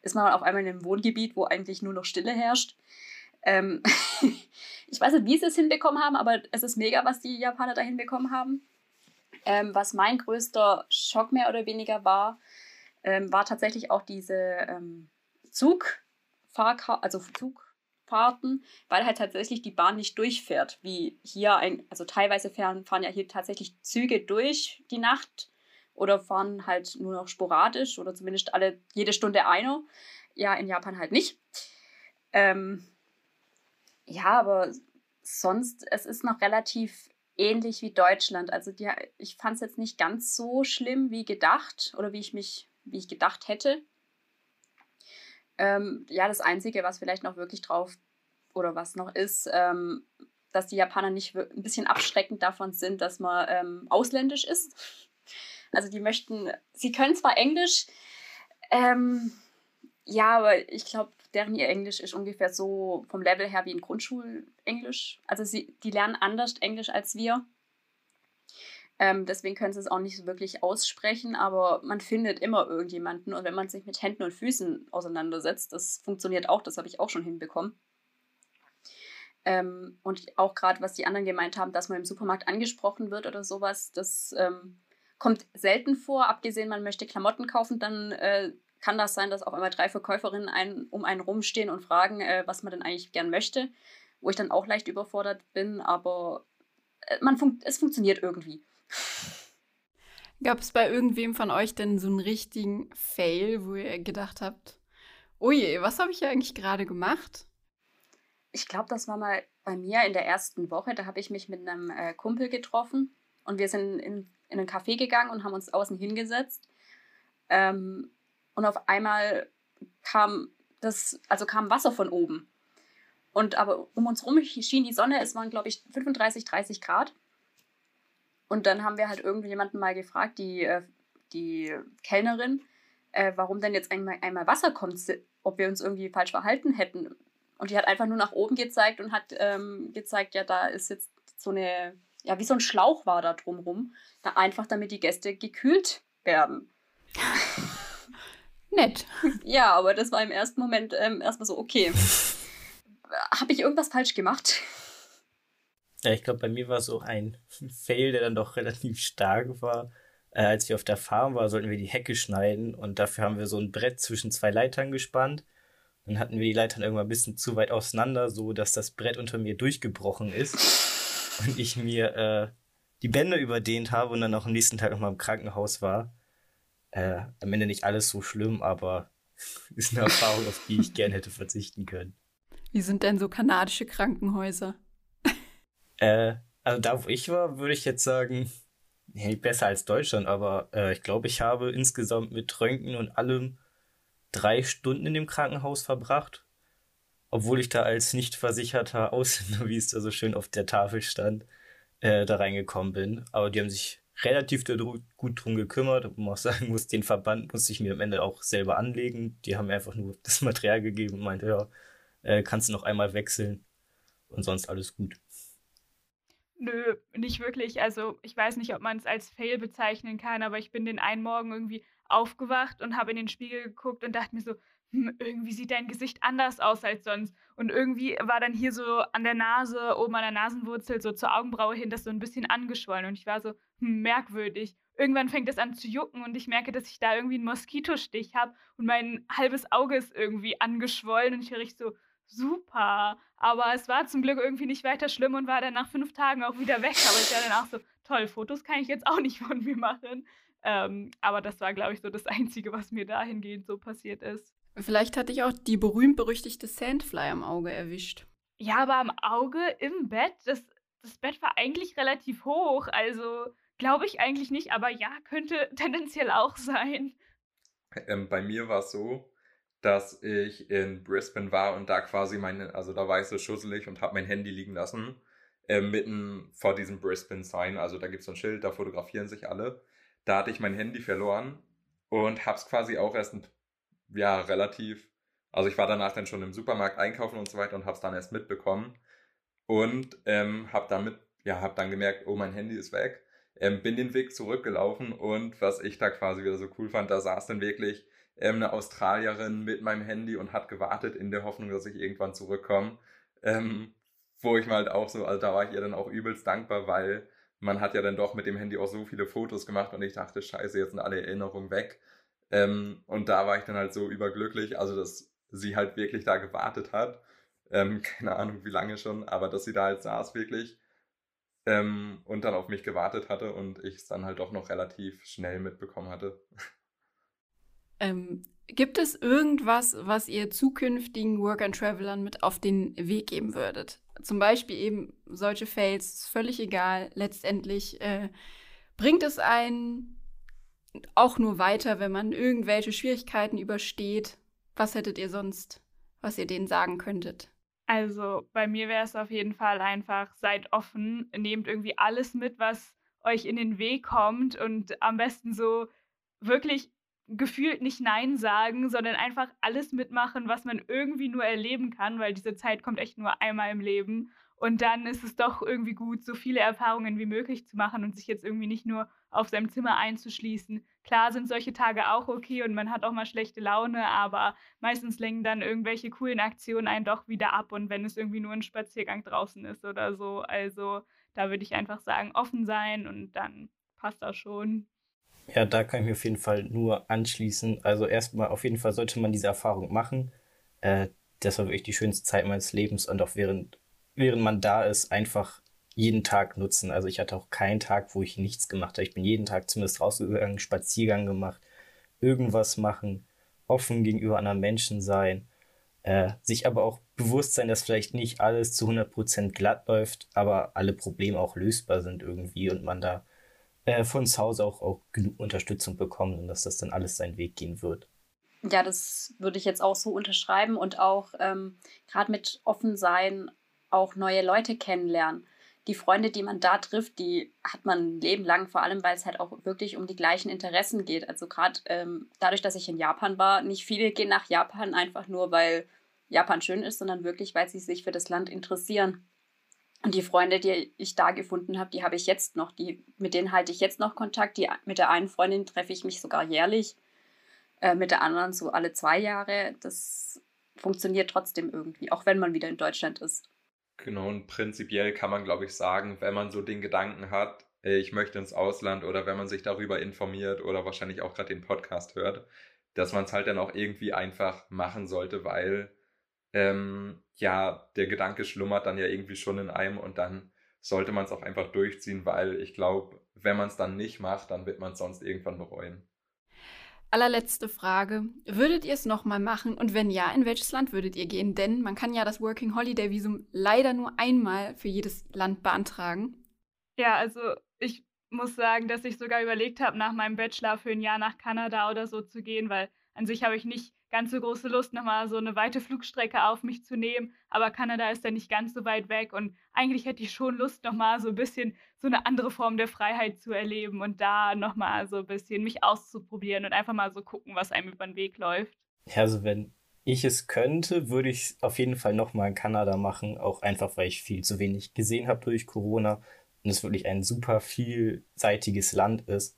ist man auf einmal in einem Wohngebiet, wo eigentlich nur noch Stille herrscht. Ähm, ich weiß nicht, wie sie es hinbekommen haben, aber es ist mega, was die Japaner da hinbekommen haben. Ähm, was mein größter Schock mehr oder weniger war, ähm, war tatsächlich auch diese ähm, Zugfahrkar also Zugfahrten, weil halt tatsächlich die Bahn nicht durchfährt, wie hier ein, also teilweise fahren, fahren ja hier tatsächlich Züge durch die Nacht oder fahren halt nur noch sporadisch oder zumindest alle jede Stunde einer. Ja, in Japan halt nicht. Ähm, ja, aber sonst, es ist noch relativ ähnlich wie Deutschland. Also die, ich fand es jetzt nicht ganz so schlimm wie gedacht oder wie ich mich, wie ich gedacht hätte. Ähm, ja, das Einzige, was vielleicht noch wirklich drauf oder was noch ist, ähm, dass die Japaner nicht ein bisschen abschreckend davon sind, dass man ähm, ausländisch ist. Also die möchten, sie können zwar Englisch, ähm, ja, aber ich glaube, deren ihr Englisch ist ungefähr so vom Level her wie ein Grundschulenglisch. Also sie, die lernen anders Englisch als wir. Ähm, deswegen können sie es auch nicht so wirklich aussprechen, aber man findet immer irgendjemanden und wenn man sich mit Händen und Füßen auseinandersetzt, das funktioniert auch, das habe ich auch schon hinbekommen. Ähm, und auch gerade, was die anderen gemeint haben, dass man im Supermarkt angesprochen wird oder sowas, das ähm, kommt selten vor. Abgesehen, man möchte Klamotten kaufen, dann äh, kann das sein, dass auf einmal drei Verkäuferinnen ein, um einen rumstehen und fragen, äh, was man denn eigentlich gern möchte, wo ich dann auch leicht überfordert bin, aber äh, man fun es funktioniert irgendwie. Gab es bei irgendwem von euch denn so einen richtigen Fail, wo ihr gedacht habt, oh je, was habe ich hier eigentlich gerade gemacht? ich glaube, das war mal bei mir in der ersten Woche. Da habe ich mich mit einem äh, Kumpel getroffen und wir sind in, in einen Café gegangen und haben uns außen hingesetzt. Ähm, und auf einmal kam das, also kam Wasser von oben. Und aber um uns rum schien die Sonne, es waren, glaube ich, 35, 30 Grad. Und dann haben wir halt irgendjemanden mal gefragt, die, äh, die Kellnerin, äh, warum denn jetzt einmal, einmal Wasser kommt, ob wir uns irgendwie falsch verhalten hätten. Und die hat einfach nur nach oben gezeigt und hat ähm, gezeigt, ja, da ist jetzt so eine, ja, wie so ein Schlauch war da drumrum. Da einfach, damit die Gäste gekühlt werden. Nett. Ja, aber das war im ersten Moment ähm, erstmal so, okay. Habe ich irgendwas falsch gemacht? Ja, ich glaube, bei mir war so ein Fail, der dann doch relativ stark war. Äh, als wir auf der Farm waren, sollten wir die Hecke schneiden und dafür haben wir so ein Brett zwischen zwei Leitern gespannt dann hatten wir die Leitern irgendwann ein bisschen zu weit auseinander, so dass das Brett unter mir durchgebrochen ist und ich mir äh, die Bänder überdehnt habe und dann auch am nächsten Tag nochmal im Krankenhaus war. Äh, am Ende nicht alles so schlimm, aber ist eine Erfahrung, auf die ich gern hätte verzichten können. Wie sind denn so kanadische Krankenhäuser? äh, also da, wo ich war, würde ich jetzt sagen, nee, besser als Deutschland, aber äh, ich glaube, ich habe insgesamt mit Röntgen und allem drei Stunden in dem Krankenhaus verbracht, obwohl ich da als nicht versicherter Ausländer, wie es da so schön auf der Tafel stand, äh, da reingekommen bin. Aber die haben sich relativ gut drum gekümmert. Und man auch sagen muss, den Verband musste ich mir am Ende auch selber anlegen. Die haben mir einfach nur das Material gegeben und meinte, ja, äh, kannst du noch einmal wechseln und sonst alles gut. Nö, nicht wirklich. Also ich weiß nicht, ob man es als Fail bezeichnen kann, aber ich bin den einen Morgen irgendwie aufgewacht und habe in den Spiegel geguckt und dachte mir so, irgendwie sieht dein Gesicht anders aus als sonst. Und irgendwie war dann hier so an der Nase, oben an der Nasenwurzel, so zur Augenbraue hin, das so ein bisschen angeschwollen. Und ich war so, hm, merkwürdig. Irgendwann fängt es an zu jucken und ich merke, dass ich da irgendwie einen Moskitostich habe und mein halbes Auge ist irgendwie angeschwollen und ich höre so, super. Aber es war zum Glück irgendwie nicht weiter schlimm und war dann nach fünf Tagen auch wieder weg. Aber ich war dann auch so, toll, Fotos kann ich jetzt auch nicht von mir machen. Ähm, aber das war, glaube ich, so das Einzige, was mir dahingehend so passiert ist. Vielleicht hatte ich auch die berühmt-berüchtigte Sandfly am Auge erwischt. Ja, aber am Auge im Bett, das, das Bett war eigentlich relativ hoch. Also glaube ich eigentlich nicht, aber ja, könnte tendenziell auch sein. Ähm, bei mir war es so, dass ich in Brisbane war und da quasi meine, also da war ich so schusselig und habe mein Handy liegen lassen, äh, mitten vor diesem Brisbane-Sign. Also da gibt es so ein Schild, da fotografieren sich alle da hatte ich mein Handy verloren und hab's quasi auch erst, ja, relativ, also ich war danach dann schon im Supermarkt einkaufen und so weiter und hab's dann erst mitbekommen und ähm, hab damit, ja, hab dann gemerkt, oh, mein Handy ist weg, ähm, bin den Weg zurückgelaufen und was ich da quasi wieder so cool fand, da saß dann wirklich ähm, eine Australierin mit meinem Handy und hat gewartet in der Hoffnung, dass ich irgendwann zurückkomme. Ähm, wo ich mal halt auch so, also da war ich ihr dann auch übelst dankbar, weil man hat ja dann doch mit dem Handy auch so viele Fotos gemacht und ich dachte, scheiße, jetzt sind alle Erinnerungen weg. Ähm, und da war ich dann halt so überglücklich, also dass sie halt wirklich da gewartet hat. Ähm, keine Ahnung, wie lange schon, aber dass sie da halt saß wirklich ähm, und dann auf mich gewartet hatte und ich es dann halt doch noch relativ schnell mitbekommen hatte. Ähm, gibt es irgendwas, was ihr zukünftigen Work-and-Travelern mit auf den Weg geben würdet? zum Beispiel eben solche Fails, völlig egal. Letztendlich äh, bringt es einen auch nur weiter, wenn man irgendwelche Schwierigkeiten übersteht. Was hättet ihr sonst, was ihr denen sagen könntet? Also bei mir wäre es auf jeden Fall einfach, seid offen, nehmt irgendwie alles mit, was euch in den Weg kommt und am besten so wirklich gefühlt nicht Nein sagen, sondern einfach alles mitmachen, was man irgendwie nur erleben kann, weil diese Zeit kommt echt nur einmal im Leben. Und dann ist es doch irgendwie gut, so viele Erfahrungen wie möglich zu machen und sich jetzt irgendwie nicht nur auf seinem Zimmer einzuschließen. Klar sind solche Tage auch okay und man hat auch mal schlechte Laune, aber meistens lenken dann irgendwelche coolen Aktionen einen doch wieder ab und wenn es irgendwie nur ein Spaziergang draußen ist oder so. Also da würde ich einfach sagen, offen sein und dann passt das schon. Ja, da kann ich mir auf jeden Fall nur anschließen. Also erstmal auf jeden Fall sollte man diese Erfahrung machen. Äh, das war wirklich die schönste Zeit meines Lebens und auch während, während man da ist, einfach jeden Tag nutzen. Also ich hatte auch keinen Tag, wo ich nichts gemacht habe. Ich bin jeden Tag zumindest rausgegangen, Spaziergang gemacht, irgendwas machen, offen gegenüber anderen Menschen sein, äh, sich aber auch bewusst sein, dass vielleicht nicht alles zu 100% glatt läuft, aber alle Probleme auch lösbar sind irgendwie und man da äh, von zu Hause auch, auch genug Unterstützung bekommt und dass das dann alles seinen Weg gehen wird. Ja, das würde ich jetzt auch so unterschreiben und auch ähm, gerade mit offen sein, auch neue Leute kennenlernen. Die Freunde, die man da trifft, die hat man ein Leben lang, vor allem weil es halt auch wirklich um die gleichen Interessen geht. Also gerade ähm, dadurch, dass ich in Japan war, nicht viele gehen nach Japan einfach nur, weil Japan schön ist, sondern wirklich, weil sie sich für das Land interessieren. Und die Freunde, die ich da gefunden habe, die habe ich jetzt noch. Die, mit denen halte ich jetzt noch Kontakt. Die, mit der einen Freundin treffe ich mich sogar jährlich. Äh, mit der anderen so alle zwei Jahre. Das funktioniert trotzdem irgendwie, auch wenn man wieder in Deutschland ist. Genau, und prinzipiell kann man, glaube ich, sagen, wenn man so den Gedanken hat, ich möchte ins Ausland oder wenn man sich darüber informiert oder wahrscheinlich auch gerade den Podcast hört, dass man es halt dann auch irgendwie einfach machen sollte, weil ähm, ja, der Gedanke schlummert dann ja irgendwie schon in einem und dann sollte man es auch einfach durchziehen, weil ich glaube, wenn man es dann nicht macht, dann wird man es sonst irgendwann bereuen. Allerletzte Frage. Würdet ihr es nochmal machen? Und wenn ja, in welches Land würdet ihr gehen? Denn man kann ja das Working Holiday Visum leider nur einmal für jedes Land beantragen. Ja, also ich muss sagen, dass ich sogar überlegt habe, nach meinem Bachelor für ein Jahr nach Kanada oder so zu gehen, weil an sich habe ich nicht ganz so große Lust, nochmal so eine weite Flugstrecke auf mich zu nehmen. Aber Kanada ist ja nicht ganz so weit weg und eigentlich hätte ich schon Lust, nochmal so ein bisschen so eine andere Form der Freiheit zu erleben und da nochmal so ein bisschen mich auszuprobieren und einfach mal so gucken, was einem über den Weg läuft. Ja, also wenn ich es könnte, würde ich es auf jeden Fall nochmal in Kanada machen, auch einfach, weil ich viel zu wenig gesehen habe durch Corona und es wirklich ein super vielseitiges Land ist.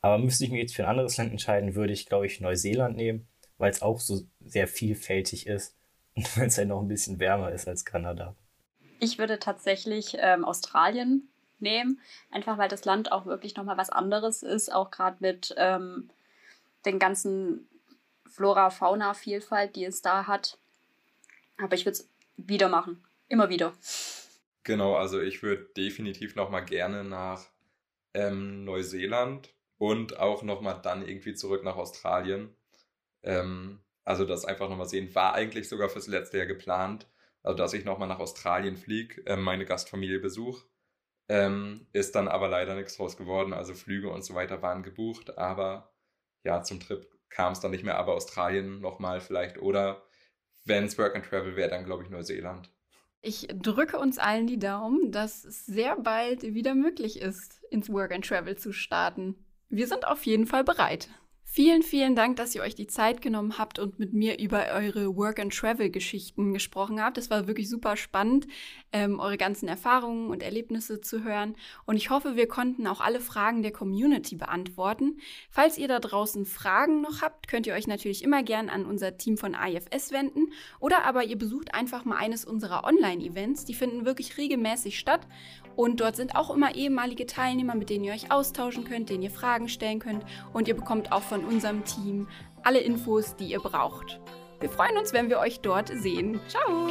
Aber müsste ich mich jetzt für ein anderes Land entscheiden, würde ich, glaube ich, Neuseeland nehmen weil es auch so sehr vielfältig ist und weil es halt noch ein bisschen wärmer ist als Kanada. Ich würde tatsächlich ähm, Australien nehmen, einfach weil das Land auch wirklich nochmal was anderes ist, auch gerade mit ähm, den ganzen Flora, Fauna, Vielfalt, die es da hat. Aber ich würde es wieder machen. Immer wieder. Genau, also ich würde definitiv nochmal gerne nach ähm, Neuseeland und auch nochmal dann irgendwie zurück nach Australien. Ähm, also das einfach nochmal sehen, war eigentlich sogar fürs letzte Jahr geplant, also dass ich nochmal nach Australien fliege, äh, meine Gastfamilie besuche. Ähm, ist dann aber leider nichts draus geworden, also Flüge und so weiter waren gebucht, aber ja, zum Trip kam es dann nicht mehr, aber Australien nochmal vielleicht oder wenn es Work and Travel wäre, dann glaube ich Neuseeland. Ich drücke uns allen die Daumen, dass es sehr bald wieder möglich ist, ins Work and Travel zu starten. Wir sind auf jeden Fall bereit. Vielen, vielen Dank, dass ihr euch die Zeit genommen habt und mit mir über eure Work-and-Travel-Geschichten gesprochen habt. Es war wirklich super spannend, ähm, eure ganzen Erfahrungen und Erlebnisse zu hören. Und ich hoffe, wir konnten auch alle Fragen der Community beantworten. Falls ihr da draußen Fragen noch habt, könnt ihr euch natürlich immer gern an unser Team von IFS wenden. Oder aber ihr besucht einfach mal eines unserer Online-Events. Die finden wirklich regelmäßig statt. Und dort sind auch immer ehemalige Teilnehmer, mit denen ihr euch austauschen könnt, denen ihr Fragen stellen könnt. Und ihr bekommt auch von unserem Team alle Infos, die ihr braucht. Wir freuen uns, wenn wir euch dort sehen. Ciao!